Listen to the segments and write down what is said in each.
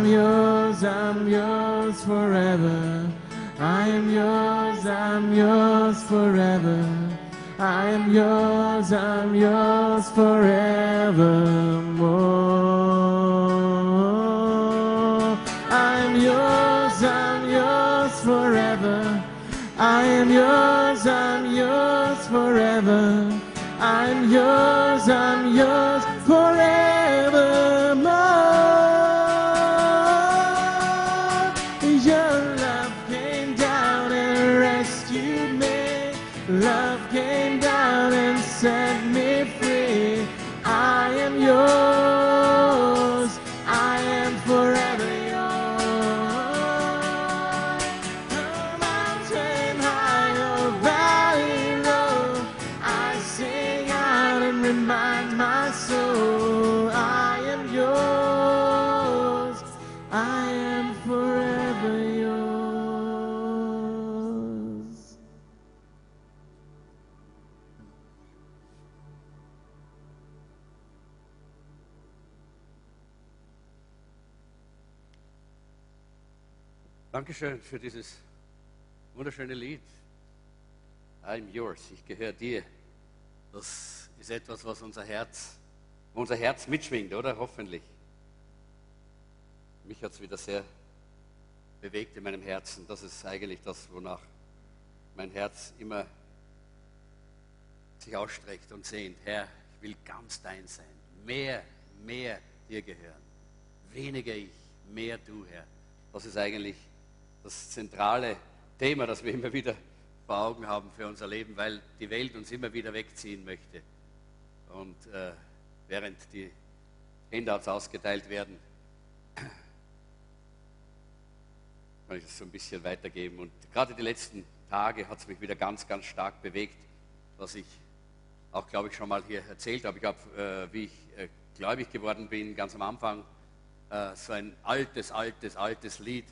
I'm yours, I'm yours forever. I am yours, I'm yours forever. I am yours, I'm yours forevermore. I'm yours, I'm yours forever. I am yours, I'm yours forever. I'm yours, Dankeschön für dieses wunderschöne Lied. I'm yours, ich gehöre dir. Das ist etwas, was unser Herz, unser Herz mitschwingt, oder? Hoffentlich. Mich hat es wieder sehr bewegt in meinem Herzen. Das ist eigentlich das, wonach mein Herz immer sich ausstreckt und sehnt. Herr, ich will ganz dein sein. Mehr, mehr dir gehören. Weniger ich, mehr du, Herr. Das ist eigentlich das zentrale Thema, das wir immer wieder vor Augen haben für unser Leben, weil die Welt uns immer wieder wegziehen möchte. Und äh, während die Handouts ausgeteilt werden, kann ich das so ein bisschen weitergeben. Und gerade die letzten Tage hat es mich wieder ganz, ganz stark bewegt, was ich auch, glaube ich, schon mal hier erzählt habe. Ich habe, äh, wie ich äh, gläubig geworden bin, ganz am Anfang, äh, so ein altes, altes, altes Lied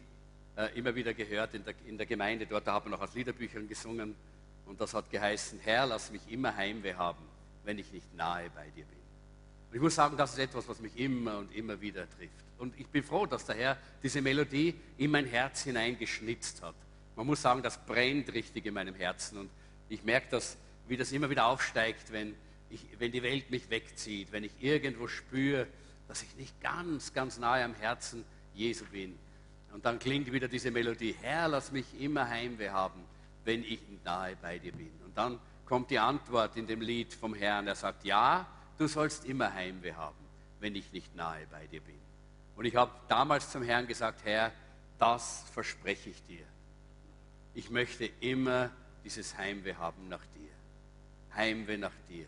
äh, immer wieder gehört in der, in der Gemeinde. Dort da hat man noch aus Liederbüchern gesungen. Und das hat geheißen, Herr, lass mich immer Heimweh haben, wenn ich nicht nahe bei dir bin. Und ich muss sagen, das ist etwas, was mich immer und immer wieder trifft. Und ich bin froh, dass der Herr diese Melodie in mein Herz hineingeschnitzt hat. Man muss sagen, das brennt richtig in meinem Herzen. Und ich merke das, wie das immer wieder aufsteigt, wenn, ich, wenn die Welt mich wegzieht, wenn ich irgendwo spüre, dass ich nicht ganz, ganz nahe am Herzen Jesu bin. Und dann klingt wieder diese Melodie, Herr, lass mich immer Heimweh haben, wenn ich nahe bei dir bin. Und dann kommt die Antwort in dem Lied vom Herrn. Er sagt, ja, du sollst immer Heimweh haben, wenn ich nicht nahe bei dir bin. Und ich habe damals zum Herrn gesagt, Herr, das verspreche ich dir. Ich möchte immer dieses Heimweh haben nach dir. Heimweh nach dir.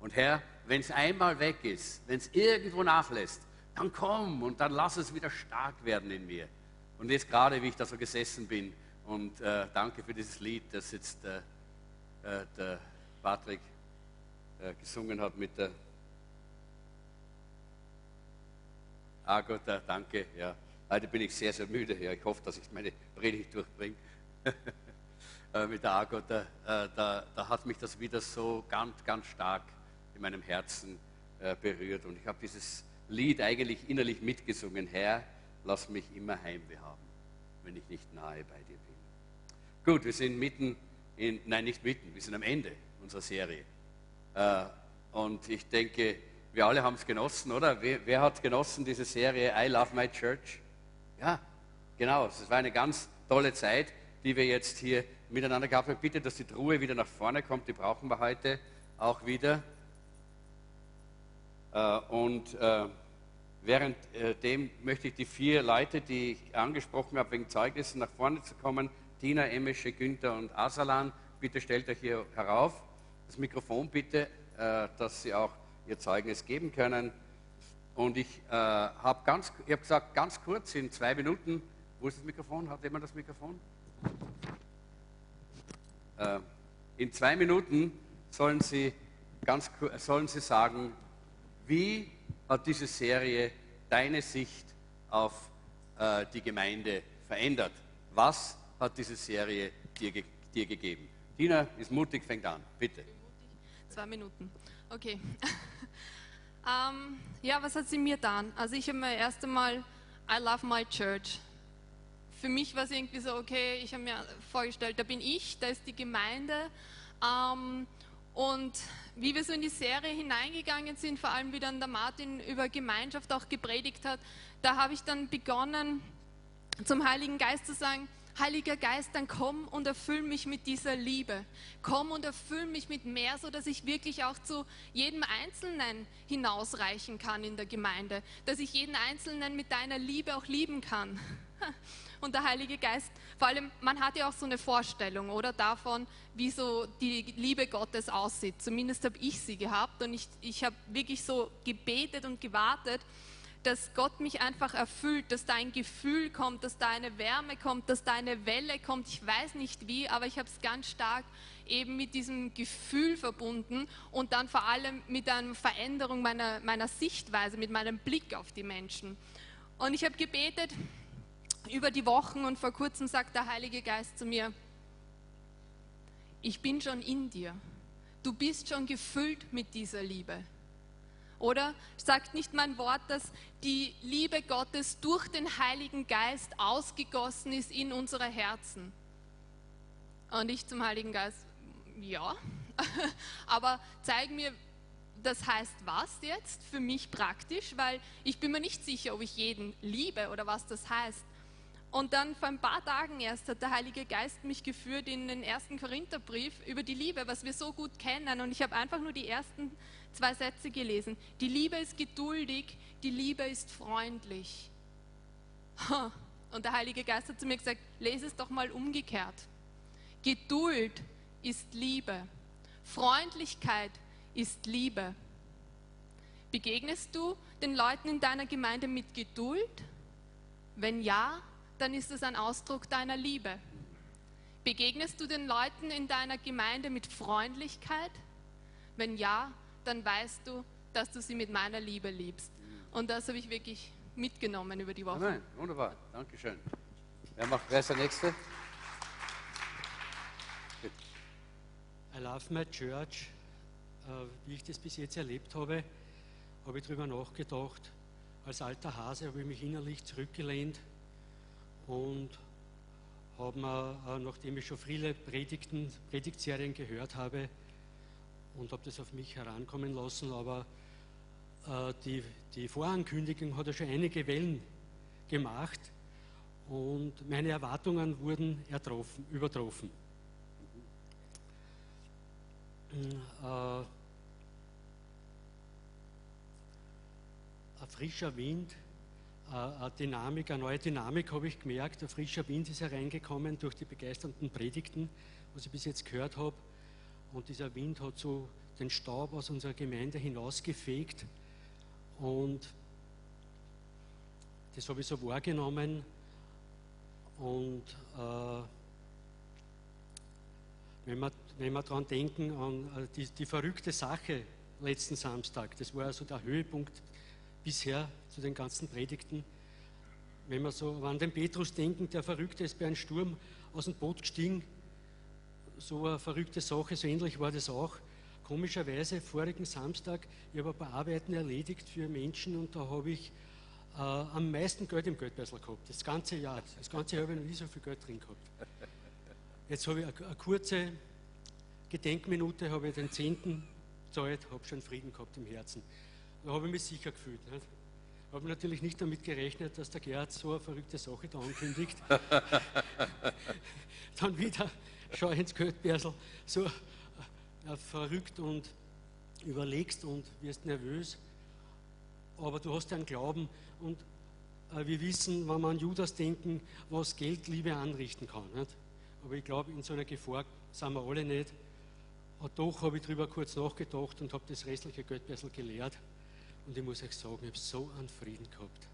Und Herr, wenn es einmal weg ist, wenn es irgendwo nachlässt, dann komm und dann lass es wieder stark werden in mir. Und jetzt gerade, wie ich da so gesessen bin, und äh, danke für dieses Lied, das jetzt äh, äh, der Patrick äh, gesungen hat mit der Agota, danke. Ja. Heute bin ich sehr, sehr müde. Ja. Ich hoffe, dass ich meine Predigt durchbringe. Äh, mit der Agota, äh, da, da hat mich das wieder so ganz, ganz stark in meinem Herzen berührt. Und ich habe dieses Lied eigentlich innerlich mitgesungen. Herr, lass mich immer Heimweh haben, wenn ich nicht nahe bei dir bin. Gut, wir sind mitten in, nein, nicht mitten, wir sind am Ende unserer Serie. Äh, und ich denke, wir alle haben es genossen, oder? Wer, wer hat genossen diese Serie I Love My Church? Ja, genau. Es war eine ganz tolle Zeit, die wir jetzt hier miteinander gehabt haben. Bitte, dass die Truhe wieder nach vorne kommt, die brauchen wir heute auch wieder. Äh, und äh, währenddem möchte ich die vier Leute, die ich angesprochen habe, wegen Zeugnissen nach vorne zu kommen, Tina, Emesche, Günther und Asalan, bitte stellt euch hier herauf. Das Mikrofon bitte, äh, dass sie auch ihr Zeugnis geben können. Und ich äh, habe ganz, ich hab gesagt, ganz kurz, in zwei Minuten, wo ist das Mikrofon? Hat jemand das Mikrofon? Äh, in zwei Minuten sollen Sie, ganz, sollen Sie sagen, wie hat diese Serie deine Sicht auf äh, die Gemeinde verändert? Was hat diese Serie dir, ge dir gegeben? Tina ist mutig, fängt an, bitte. Zwei Minuten. Okay. ähm, ja, was hat sie mir getan? Also ich habe mir erst einmal I love my church. Für mich war es irgendwie so, okay, ich habe mir vorgestellt, da bin ich, da ist die Gemeinde. Ähm, und wie wir so in die Serie hineingegangen sind, vor allem wie dann der Martin über Gemeinschaft auch gepredigt hat, da habe ich dann begonnen, zum Heiligen Geist zu sagen, Heiliger Geist, dann komm und erfüll mich mit dieser Liebe. Komm und erfüll mich mit mehr, so dass ich wirklich auch zu jedem Einzelnen hinausreichen kann in der Gemeinde, dass ich jeden Einzelnen mit deiner Liebe auch lieben kann. Und der Heilige Geist, vor allem, man hat ja auch so eine Vorstellung, oder davon, wie so die Liebe Gottes aussieht. Zumindest habe ich sie gehabt und ich, ich habe wirklich so gebetet und gewartet dass Gott mich einfach erfüllt, dass da ein Gefühl kommt, dass da eine Wärme kommt, dass da eine Welle kommt. Ich weiß nicht wie, aber ich habe es ganz stark eben mit diesem Gefühl verbunden und dann vor allem mit einer Veränderung meiner, meiner Sichtweise, mit meinem Blick auf die Menschen. Und ich habe gebetet über die Wochen und vor kurzem sagt der Heilige Geist zu mir, ich bin schon in dir. Du bist schon gefüllt mit dieser Liebe. Oder sagt nicht mein Wort, dass die Liebe Gottes durch den Heiligen Geist ausgegossen ist in unsere Herzen? Und ich zum Heiligen Geist, ja. Aber zeig mir, das heißt was jetzt für mich praktisch, weil ich bin mir nicht sicher, ob ich jeden liebe oder was das heißt. Und dann vor ein paar Tagen erst hat der Heilige Geist mich geführt in den ersten Korintherbrief über die Liebe, was wir so gut kennen. Und ich habe einfach nur die ersten zwei Sätze gelesen. Die Liebe ist geduldig, die Liebe ist freundlich. Und der Heilige Geist hat zu mir gesagt, lese es doch mal umgekehrt. Geduld ist Liebe. Freundlichkeit ist Liebe. Begegnest du den Leuten in deiner Gemeinde mit Geduld? Wenn ja, dann ist es ein Ausdruck deiner Liebe. Begegnest du den Leuten in deiner Gemeinde mit Freundlichkeit? Wenn ja, dann weißt du, dass du sie mit meiner Liebe liebst. Und das habe ich wirklich mitgenommen über die Woche. Nein, wunderbar, Dankeschön. Wer, macht, wer ist der Nächste? I love my church. Äh, wie ich das bis jetzt erlebt habe, habe ich darüber nachgedacht. Als alter Hase habe ich mich innerlich zurückgelehnt und habe mir, äh, nachdem ich schon viele Predigten, Predigtserien gehört habe und habe das auf mich herankommen lassen, aber äh, die, die Vorankündigung hat ja schon einige Wellen gemacht und meine Erwartungen wurden ertroffen, übertroffen. Äh, ein frischer Wind eine Dynamik, eine neue Dynamik habe ich gemerkt. Ein frischer Wind ist hereingekommen durch die begeisternden Predigten, was ich bis jetzt gehört habe. Und dieser Wind hat so den Staub aus unserer Gemeinde hinausgefegt. Und das habe ich so wahrgenommen. Und äh, wenn wir, wenn wir daran denken, an äh, die, die verrückte Sache letzten Samstag, das war also der Höhepunkt bisher zu den ganzen Predigten. Wenn wir so an den Petrus denken, der Verrückte ist bei einem Sturm aus dem Boot gestiegen, so eine verrückte Sache, so ähnlich war das auch. Komischerweise, vorigen Samstag, ich habe ein paar Arbeiten erledigt für Menschen und da habe ich äh, am meisten Geld im Geldbeutel gehabt, das ganze Jahr. Das ganze Jahr habe ich noch nie so viel Geld drin gehabt. Jetzt habe ich eine, eine kurze Gedenkminute, habe ich den Zehnten gezahlt, habe schon Frieden gehabt im Herzen. Da habe ich mich sicher gefühlt. Nicht? Habe natürlich nicht damit gerechnet, dass der Gerhard so eine verrückte Sache da ankündigt. Dann wieder schau ins Geldbörsel, so äh, verrückt und überlegst und wirst nervös. Aber du hast einen Glauben und äh, wir wissen, wenn wir an Judas denken, was Geld Liebe anrichten kann. Nicht? Aber ich glaube, in so einer Gefahr sind wir alle nicht. Und doch habe ich darüber kurz nachgedacht und habe das restliche Geldbörsel geleert. Und ich muss euch sagen, ich habe so einen Frieden gehabt.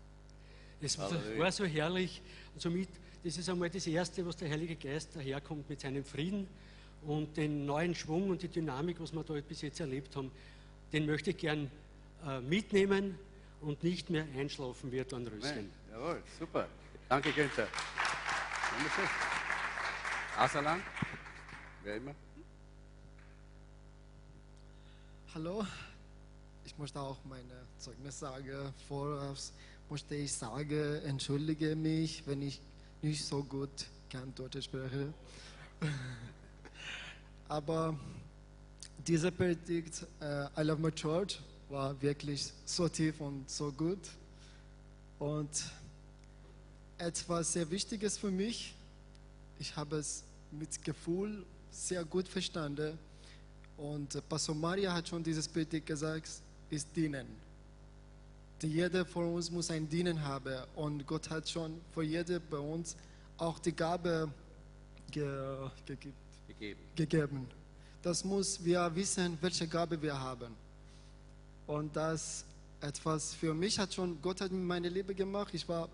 Es war so herrlich. Und somit, das ist einmal das Erste, was der Heilige Geist daherkommt mit seinem Frieden und den neuen Schwung und die Dynamik, was wir da bis jetzt erlebt haben, den möchte ich gern äh, mitnehmen und nicht mehr einschlafen wird an Röschen. Jawohl, super. Danke, Günther. Asalan, wer immer. Hallo, ich möchte auch meine Zeugnissage voraus möchte ich sagen, entschuldige mich, wenn ich nicht so gut kann Deutsch spreche. Aber diese Predigt, äh, I Love My Church, war wirklich so tief und so gut. Und etwas sehr Wichtiges für mich, ich habe es mit Gefühl sehr gut verstanden. Und äh, Pastor Maria hat schon dieses Predigt gesagt, ist dienen. Die jeder von uns muss ein Dienen haben. Und Gott hat schon für jede bei uns auch die Gabe ge gegeben gegeben. gegeben. Das muss wir wissen, welche Gabe wir haben. Und das etwas für mich hat schon, Gott hat meine Liebe gemacht. Ich war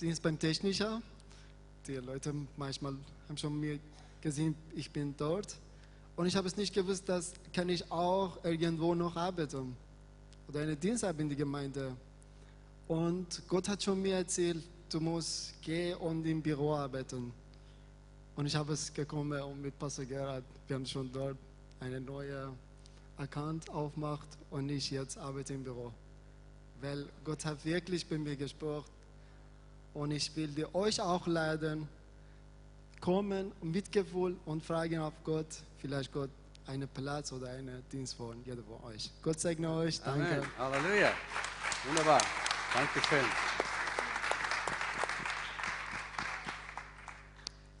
Dienst beim Techniker. Die Leute manchmal haben schon mir gesehen, ich bin dort. Und ich habe es nicht gewusst, dass kann ich auch irgendwo noch arbeiten oder einen Dienst haben in der Gemeinde. Und Gott hat schon mir erzählt, du musst gehen und im Büro arbeiten. Und ich habe es gekommen und mit Pastor Gerhard, wir haben schon dort eine neue Account aufgemacht und ich jetzt arbeite im Büro. Weil Gott hat wirklich bei mir gesprochen und ich will euch auch leiden, kommen mit Gefühl und fragen auf Gott, vielleicht Gott einen Platz oder einen Dienst von jedem von euch. Gott segne euch, danke. Amen. Halleluja. Wunderbar. Dankeschön.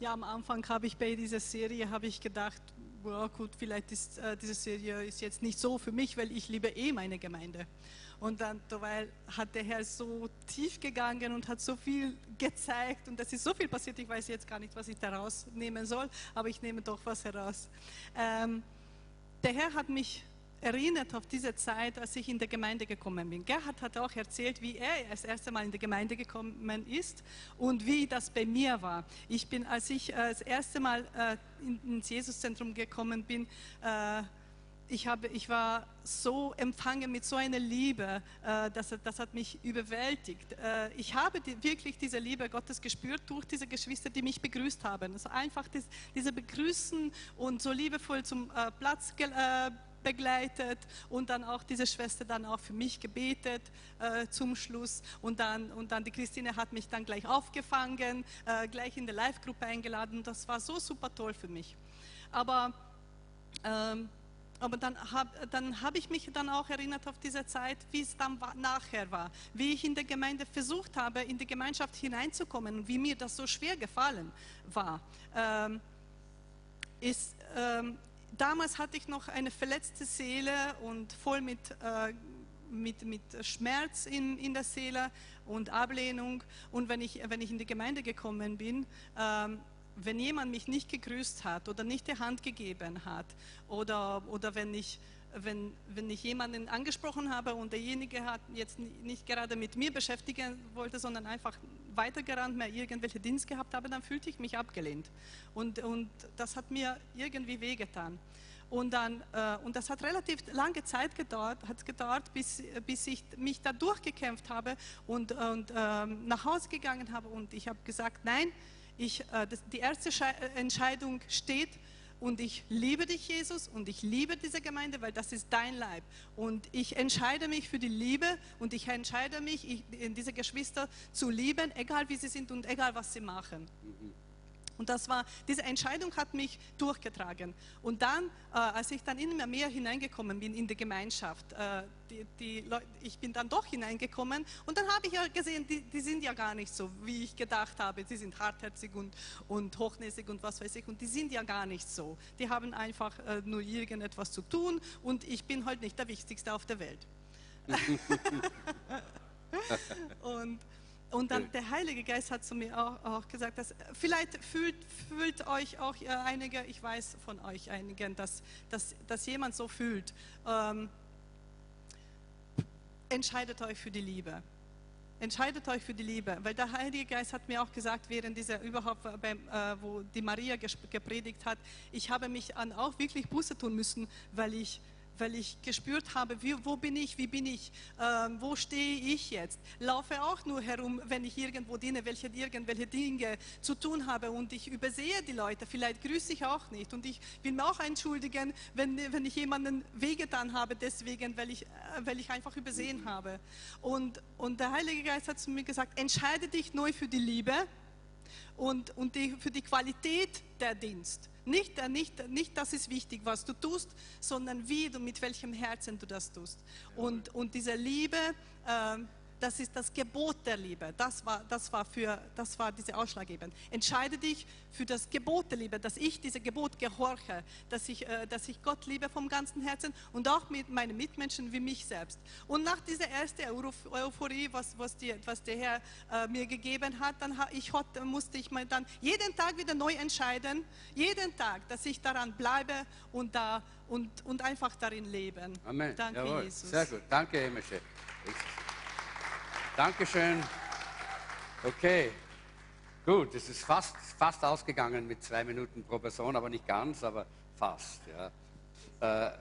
Ja, am Anfang habe ich bei dieser Serie habe ich gedacht, wow, gut, vielleicht ist äh, diese Serie ist jetzt nicht so für mich, weil ich liebe eh meine Gemeinde. Und dann weil hat der Herr so tief gegangen und hat so viel gezeigt und es ist so viel passiert, ich weiß jetzt gar nicht, was ich daraus nehmen soll, aber ich nehme doch was heraus. Ähm, der Herr hat mich erinnert auf diese Zeit, als ich in der Gemeinde gekommen bin. Gerhard hat auch erzählt, wie er das erste Mal in der Gemeinde gekommen ist und wie das bei mir war. Ich bin, als ich äh, das erste Mal äh, ins Jesuszentrum gekommen bin, äh, ich, habe, ich war so empfangen mit so einer Liebe, äh, das, das hat mich überwältigt. Äh, ich habe die, wirklich diese Liebe Gottes gespürt durch diese Geschwister, die mich begrüßt haben. Also einfach diese Begrüßen und so liebevoll zum Platz äh, begleitet und dann auch diese Schwester dann auch für mich gebetet äh, zum Schluss und dann, und dann die Christine hat mich dann gleich aufgefangen, äh, gleich in der Live-Gruppe eingeladen. Das war so super toll für mich. Aber ähm, aber dann habe hab ich mich dann auch erinnert auf diese Zeit, wie es dann war, nachher war, wie ich in der Gemeinde versucht habe, in die Gemeinschaft hineinzukommen und wie mir das so schwer gefallen war. Ähm, ist, ähm, damals hatte ich noch eine verletzte Seele und voll mit, äh, mit, mit Schmerz in, in der Seele und Ablehnung. Und wenn ich, wenn ich in die Gemeinde gekommen bin, ähm, wenn jemand mich nicht gegrüßt hat oder nicht die Hand gegeben hat oder, oder wenn, ich, wenn, wenn ich jemanden angesprochen habe und derjenige hat jetzt nicht gerade mit mir beschäftigen wollte, sondern einfach weitergerannt, mehr irgendwelche Dienst gehabt habe, dann fühlte ich mich abgelehnt. Und, und das hat mir irgendwie wehgetan. Und, dann, äh, und das hat relativ lange Zeit gedauert, hat gedauert bis, bis ich mich da durchgekämpft habe und, und ähm, nach Hause gegangen habe. Und ich habe gesagt, nein, ich, äh, das, die erste Schei Entscheidung steht und ich liebe dich, Jesus, und ich liebe diese Gemeinde, weil das ist dein Leib. Und ich entscheide mich für die Liebe und ich entscheide mich, ich, diese Geschwister zu lieben, egal wie sie sind und egal was sie machen. Mhm. Und das war, diese Entscheidung hat mich durchgetragen. Und dann, äh, als ich dann immer mehr hineingekommen bin in die Gemeinschaft, äh, die, die Leute, ich bin dann doch hineingekommen und dann habe ich ja gesehen, die, die, sind ja gar nicht so, wie ich gedacht habe. Sie sind hartherzig und, und hochnäsig und was weiß ich. Und die sind ja gar nicht so. Die haben einfach äh, nur irgendetwas zu tun und ich bin halt nicht der Wichtigste auf der Welt. und und dann der Heilige Geist hat zu mir auch, auch gesagt, dass vielleicht fühlt, fühlt euch auch einige, ich weiß von euch einigen, dass, dass, dass jemand so fühlt. Ähm, entscheidet euch für die Liebe. Entscheidet euch für die Liebe, weil der Heilige Geist hat mir auch gesagt, während dieser überhaupt, beim, äh, wo die Maria gepredigt hat, ich habe mich an auch wirklich Buße tun müssen, weil ich weil ich gespürt habe, wie, wo bin ich, wie bin ich, ähm, wo stehe ich jetzt. Laufe auch nur herum, wenn ich irgendwo diene, welche irgendwelche Dinge zu tun habe und ich übersehe die Leute, vielleicht grüße ich auch nicht und ich will mir auch entschuldigen, wenn, wenn ich jemanden wehgetan habe, deswegen, weil ich, äh, weil ich einfach übersehen habe. Und, und der Heilige Geist hat zu mir gesagt, entscheide dich neu für die Liebe und, und die, für die Qualität der Dienst. Nicht, äh, nicht, nicht das ist wichtig, was du tust, sondern wie du, mit welchem Herzen du das tust. Und, und diese Liebe, äh, das ist das Gebot der Liebe. Das war, das war, für, das war diese ausschlaggebend. Entscheide dich für das Gebot der Liebe, dass ich diese Gebot gehorche, dass ich, äh, dass ich Gott liebe vom ganzen Herzen und auch mit meinen Mitmenschen wie mich selbst. Und nach dieser ersten Euphorie, was, was, die, was der Herr äh, mir gegeben hat, dann ich, musste ich mir dann jeden Tag wieder neu entscheiden, jeden Tag, dass ich daran bleibe und, da, und, und einfach darin leben. Amen. Danke, Jawohl. Jesus. Sehr gut. Danke, Emische. Dankeschön. Okay. Gut, es ist fast, fast ausgegangen mit zwei Minuten pro Person, aber nicht ganz, aber fast. Ja. Äh,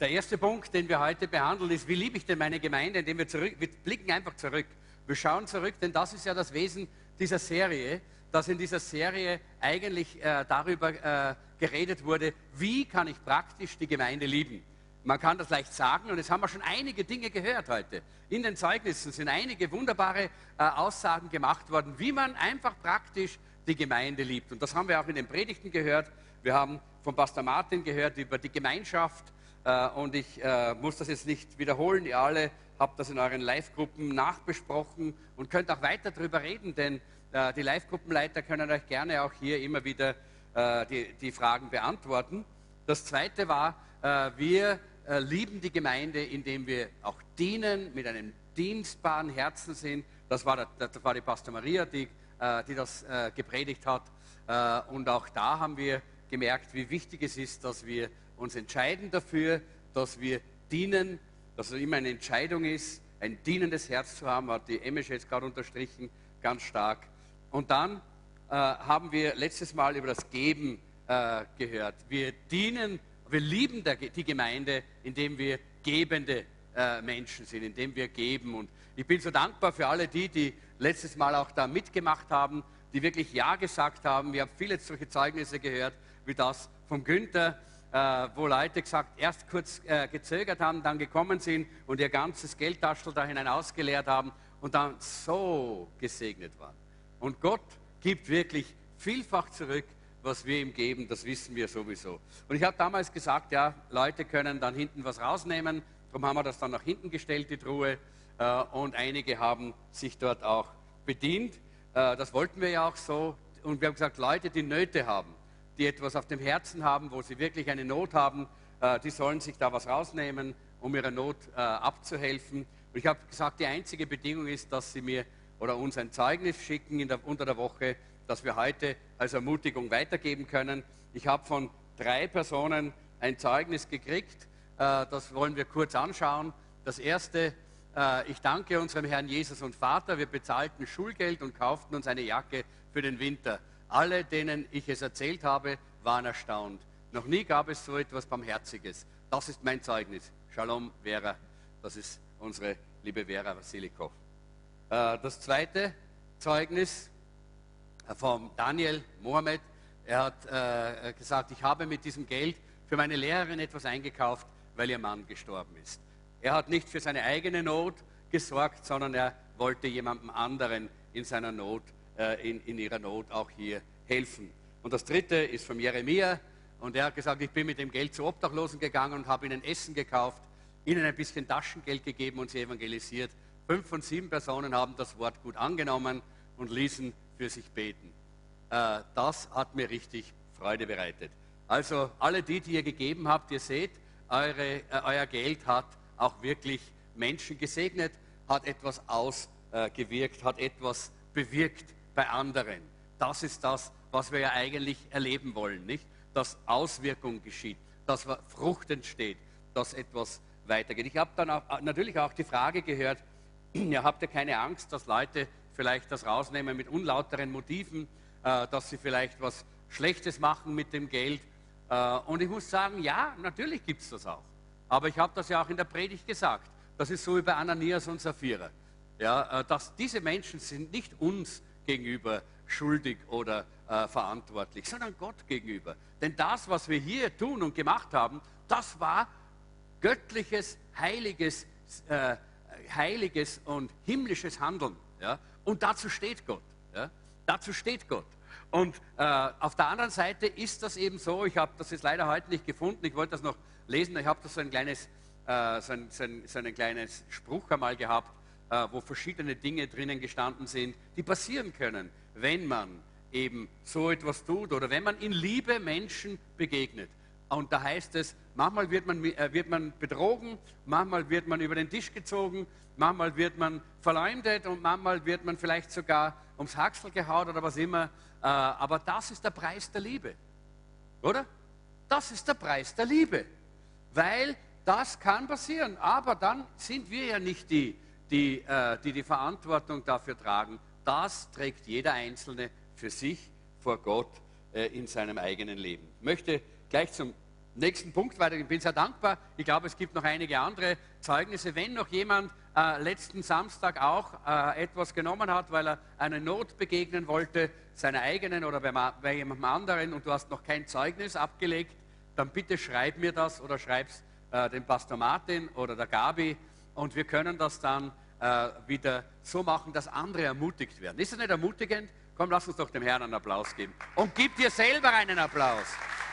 der erste Punkt, den wir heute behandeln, ist, wie liebe ich denn meine Gemeinde, indem wir zurück, wir blicken einfach zurück. Wir schauen zurück, denn das ist ja das Wesen dieser Serie, dass in dieser Serie eigentlich äh, darüber äh, geredet wurde, wie kann ich praktisch die Gemeinde lieben. Man kann das leicht sagen und es haben wir schon einige Dinge gehört heute. In den Zeugnissen sind einige wunderbare äh, Aussagen gemacht worden, wie man einfach praktisch die Gemeinde liebt. Und das haben wir auch in den Predigten gehört. Wir haben von Pastor Martin gehört über die Gemeinschaft äh, und ich äh, muss das jetzt nicht wiederholen. Ihr alle habt das in euren Live-Gruppen nachbesprochen und könnt auch weiter darüber reden, denn äh, die Live-Gruppenleiter können euch gerne auch hier immer wieder äh, die, die Fragen beantworten. Das zweite war, äh, wir äh, lieben die Gemeinde, indem wir auch dienen, mit einem dienstbaren Herzen sind. Das war, der, das war die Pastor Maria, die, äh, die das äh, gepredigt hat. Äh, und auch da haben wir gemerkt, wie wichtig es ist, dass wir uns entscheiden dafür, dass wir dienen, dass es immer eine Entscheidung ist, ein dienendes Herz zu haben, hat die Emisch jetzt gerade unterstrichen, ganz stark. Und dann äh, haben wir letztes Mal über das Geben äh, gehört. Wir dienen wir lieben die Gemeinde, indem wir gebende äh, Menschen sind, indem wir geben. Und ich bin so dankbar für alle die, die letztes Mal auch da mitgemacht haben, die wirklich Ja gesagt haben. Wir haben viele solche Zeugnisse gehört, wie das von Günther, äh, wo Leute gesagt, erst kurz äh, gezögert haben, dann gekommen sind und ihr ganzes Geldtaschel da hinein ausgeleert haben und dann so gesegnet waren. Und Gott gibt wirklich vielfach zurück, was wir ihm geben, das wissen wir sowieso. Und ich habe damals gesagt, ja, Leute können dann hinten was rausnehmen. Darum haben wir das dann nach hinten gestellt, die Truhe. Äh, und einige haben sich dort auch bedient. Äh, das wollten wir ja auch so. Und wir haben gesagt, Leute, die Nöte haben, die etwas auf dem Herzen haben, wo sie wirklich eine Not haben, äh, die sollen sich da was rausnehmen, um ihrer Not abzuhelfen. Und ich habe gesagt, die einzige Bedingung ist, dass sie mir oder uns ein Zeugnis schicken der, unter der Woche, das wir heute als Ermutigung weitergeben können. Ich habe von drei Personen ein Zeugnis gekriegt. Äh, das wollen wir kurz anschauen. Das erste, äh, ich danke unserem Herrn Jesus und Vater. Wir bezahlten Schulgeld und kauften uns eine Jacke für den Winter. Alle, denen ich es erzählt habe, waren erstaunt. Noch nie gab es so etwas Barmherziges. Das ist mein Zeugnis. Shalom, Vera. Das ist unsere liebe Vera Vasilikow. Äh, das zweite Zeugnis vom Daniel Mohammed. Er hat äh, gesagt, ich habe mit diesem Geld für meine Lehrerin etwas eingekauft, weil ihr Mann gestorben ist. Er hat nicht für seine eigene Not gesorgt, sondern er wollte jemandem anderen in seiner Not, äh, in, in ihrer Not auch hier helfen. Und das dritte ist von Jeremia. Und er hat gesagt, ich bin mit dem Geld zu Obdachlosen gegangen und habe ihnen Essen gekauft, ihnen ein bisschen Taschengeld gegeben und sie evangelisiert. Fünf von sieben Personen haben das Wort gut angenommen und ließen für sich beten. Äh, das hat mir richtig Freude bereitet. Also alle die, die ihr gegeben habt, ihr seht, eure, äh, euer Geld hat auch wirklich Menschen gesegnet, hat etwas ausgewirkt, hat etwas bewirkt bei anderen. Das ist das, was wir ja eigentlich erleben wollen, nicht? Dass Auswirkung geschieht, dass Frucht entsteht, dass etwas weitergeht. Ich habe dann auch, natürlich auch die Frage gehört, ihr habt ja keine Angst, dass Leute vielleicht das rausnehmen mit unlauteren Motiven, äh, dass sie vielleicht was Schlechtes machen mit dem Geld. Äh, und ich muss sagen, ja, natürlich gibt es das auch. Aber ich habe das ja auch in der Predigt gesagt. Das ist so wie bei Ananias und Sapphira. Ja, äh, dass diese Menschen sind nicht uns gegenüber schuldig oder äh, verantwortlich, sondern Gott gegenüber. Denn das, was wir hier tun und gemacht haben, das war göttliches, heiliges, äh, heiliges und himmlisches Handeln. Ja? Und dazu steht Gott. Ja? Dazu steht Gott. Und äh, auf der anderen Seite ist das eben so, ich habe das jetzt leider heute nicht gefunden, ich wollte das noch lesen, ich habe da so ein kleines, äh, so, ein, so, ein, so ein kleines Spruch einmal gehabt, äh, wo verschiedene Dinge drinnen gestanden sind, die passieren können, wenn man eben so etwas tut oder wenn man in Liebe Menschen begegnet. Und da heißt es, manchmal wird man, äh, wird man betrogen, manchmal wird man über den Tisch gezogen, manchmal wird man verleumdet und manchmal wird man vielleicht sogar ums Haxel gehaut oder was immer. Äh, aber das ist der Preis der Liebe. Oder? Das ist der Preis der Liebe. Weil das kann passieren. Aber dann sind wir ja nicht die, die äh, die, die Verantwortung dafür tragen. Das trägt jeder Einzelne für sich vor Gott in seinem eigenen Leben. Ich möchte gleich zum nächsten Punkt weiter. Ich bin sehr dankbar. Ich glaube, es gibt noch einige andere Zeugnisse. Wenn noch jemand äh, letzten Samstag auch äh, etwas genommen hat, weil er einer Not begegnen wollte, seiner eigenen oder bei, bei jemandem anderen und du hast noch kein Zeugnis abgelegt, dann bitte schreib mir das oder schreib's äh, dem Pastor Martin oder der Gabi und wir können das dann äh, wieder so machen, dass andere ermutigt werden. Ist das nicht ermutigend? Komm, lass uns doch dem Herrn einen Applaus geben. Und gib dir selber einen Applaus.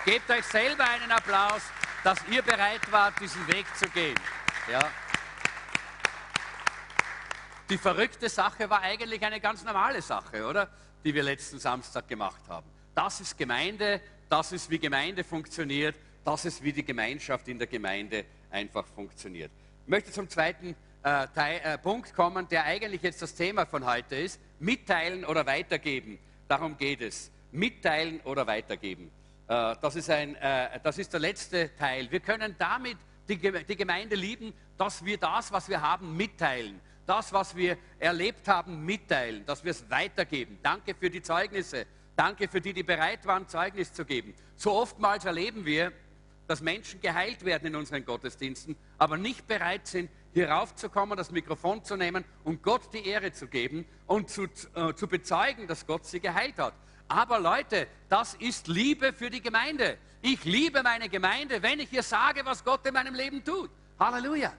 Gebt euch selber einen Applaus, dass ihr bereit wart, diesen Weg zu gehen. Ja. Die verrückte Sache war eigentlich eine ganz normale Sache, oder? Die wir letzten Samstag gemacht haben. Das ist Gemeinde, das ist wie Gemeinde funktioniert, das ist wie die Gemeinschaft in der Gemeinde einfach funktioniert. Ich möchte zum zweiten äh, Teil, äh, Punkt kommen, der eigentlich jetzt das Thema von heute ist. Mitteilen oder weitergeben. Darum geht es. Mitteilen oder weitergeben. Äh, das, ist ein, äh, das ist der letzte Teil. Wir können damit die, die Gemeinde lieben, dass wir das, was wir haben, mitteilen. Das, was wir erlebt haben, mitteilen, dass wir es weitergeben. Danke für die Zeugnisse. Danke für die, die bereit waren, Zeugnis zu geben. So oftmals erleben wir, dass Menschen geheilt werden in unseren Gottesdiensten, aber nicht bereit sind, hier raufzukommen, das Mikrofon zu nehmen und Gott die Ehre zu geben und zu, äh, zu bezeugen, dass Gott sie geheilt hat. Aber Leute, das ist Liebe für die Gemeinde. Ich liebe meine Gemeinde, wenn ich ihr sage, was Gott in meinem Leben tut. Halleluja.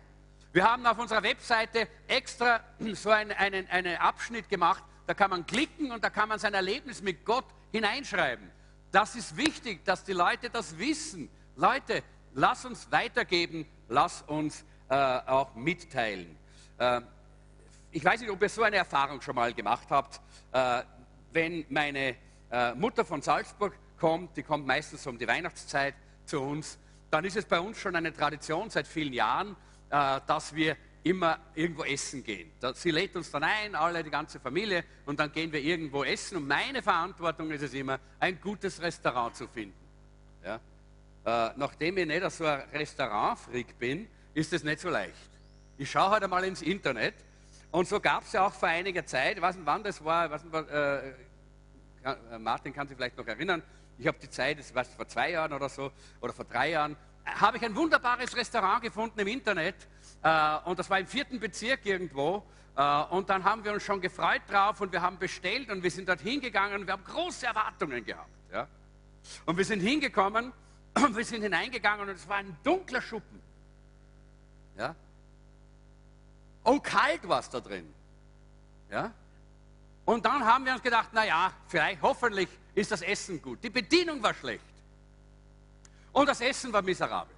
Wir haben auf unserer Webseite extra so einen, einen, einen Abschnitt gemacht, da kann man klicken und da kann man sein Erlebnis mit Gott hineinschreiben. Das ist wichtig, dass die Leute das wissen. Leute, lass uns weitergeben, lass uns äh, auch mitteilen. Äh, ich weiß nicht, ob ihr so eine Erfahrung schon mal gemacht habt. Äh, wenn meine äh, Mutter von Salzburg kommt, die kommt meistens um die Weihnachtszeit zu uns, dann ist es bei uns schon eine Tradition seit vielen Jahren, äh, dass wir immer irgendwo essen gehen. Sie lädt uns dann ein, alle, die ganze Familie, und dann gehen wir irgendwo essen. Und meine Verantwortung ist es immer, ein gutes Restaurant zu finden. Ja? Äh, nachdem ich nicht so ein Restaurantfreak bin, ist es nicht so leicht. Ich schaue heute halt mal ins Internet und so gab es ja auch vor einiger Zeit, ich weiß nicht wann das war, nicht, äh, äh, Martin kann sich vielleicht noch erinnern, ich habe die Zeit, das war vor zwei Jahren oder so, oder vor drei Jahren, habe ich ein wunderbares Restaurant gefunden im Internet äh, und das war im vierten Bezirk irgendwo. Äh, und dann haben wir uns schon gefreut drauf und wir haben bestellt und wir sind dort hingegangen und wir haben große Erwartungen gehabt. Ja? Und wir sind hingekommen und wir sind hineingegangen und es war ein dunkler Schuppen. Ja? Und kalt war es da drin. Ja? Und dann haben wir uns gedacht, naja, vielleicht, hoffentlich ist das Essen gut. Die Bedienung war schlecht. Und das Essen war miserabel.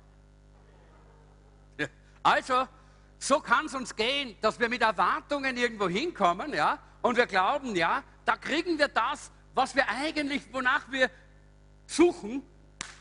Ja. Also, so kann es uns gehen, dass wir mit Erwartungen irgendwo hinkommen, ja, und wir glauben, ja, da kriegen wir das, was wir eigentlich, wonach wir suchen,